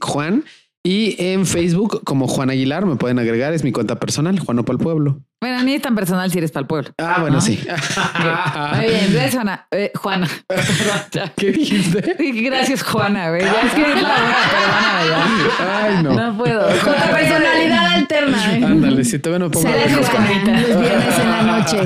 juan y en Facebook, como Juan Aguilar, me pueden agregar, es mi cuenta personal, Juano para el Pueblo. Bueno, ni es tan personal si eres para el pueblo. Ah, bueno, sí. Muy bien, gracias, Juana. Eh, Juana. ¿Qué dijiste? Gracias, Juana. Güey. Ya es que es la. Ay, no. No puedo. Con la personalidad alterna. ¿eh? Ándale, si todavía no pongo Se los viernes en la noche.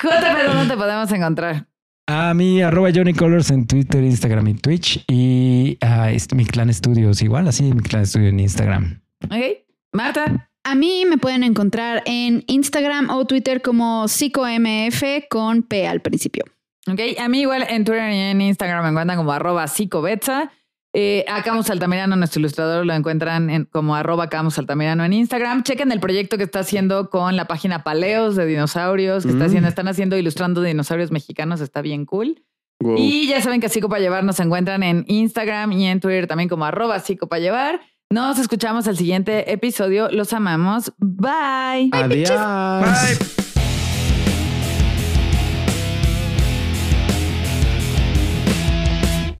JP, ¿dónde te podemos encontrar? A mí, arroba Johnny Colors en Twitter, Instagram y Twitch. Y a este, mi clan estudios igual, así mi clan estudio en Instagram. Ok. Marta. A mí me pueden encontrar en Instagram o Twitter como psicomf con P al principio. Ok. A mí igual en Twitter y en Instagram me encuentran como arroba psicobetza. Eh, a Camus Altamirano, nuestro ilustrador, lo encuentran en, como arroba Camus Altamirano en Instagram. Chequen el proyecto que está haciendo con la página Paleos de dinosaurios, que está haciendo, mm. están haciendo ilustrando dinosaurios mexicanos, está bien cool. Y ya saben que Psico para Llevar nos encuentran en Instagram y en Twitter también como arroba Psico para Llevar. Nos escuchamos el siguiente episodio. Los amamos. Bye. Adiós. Bye.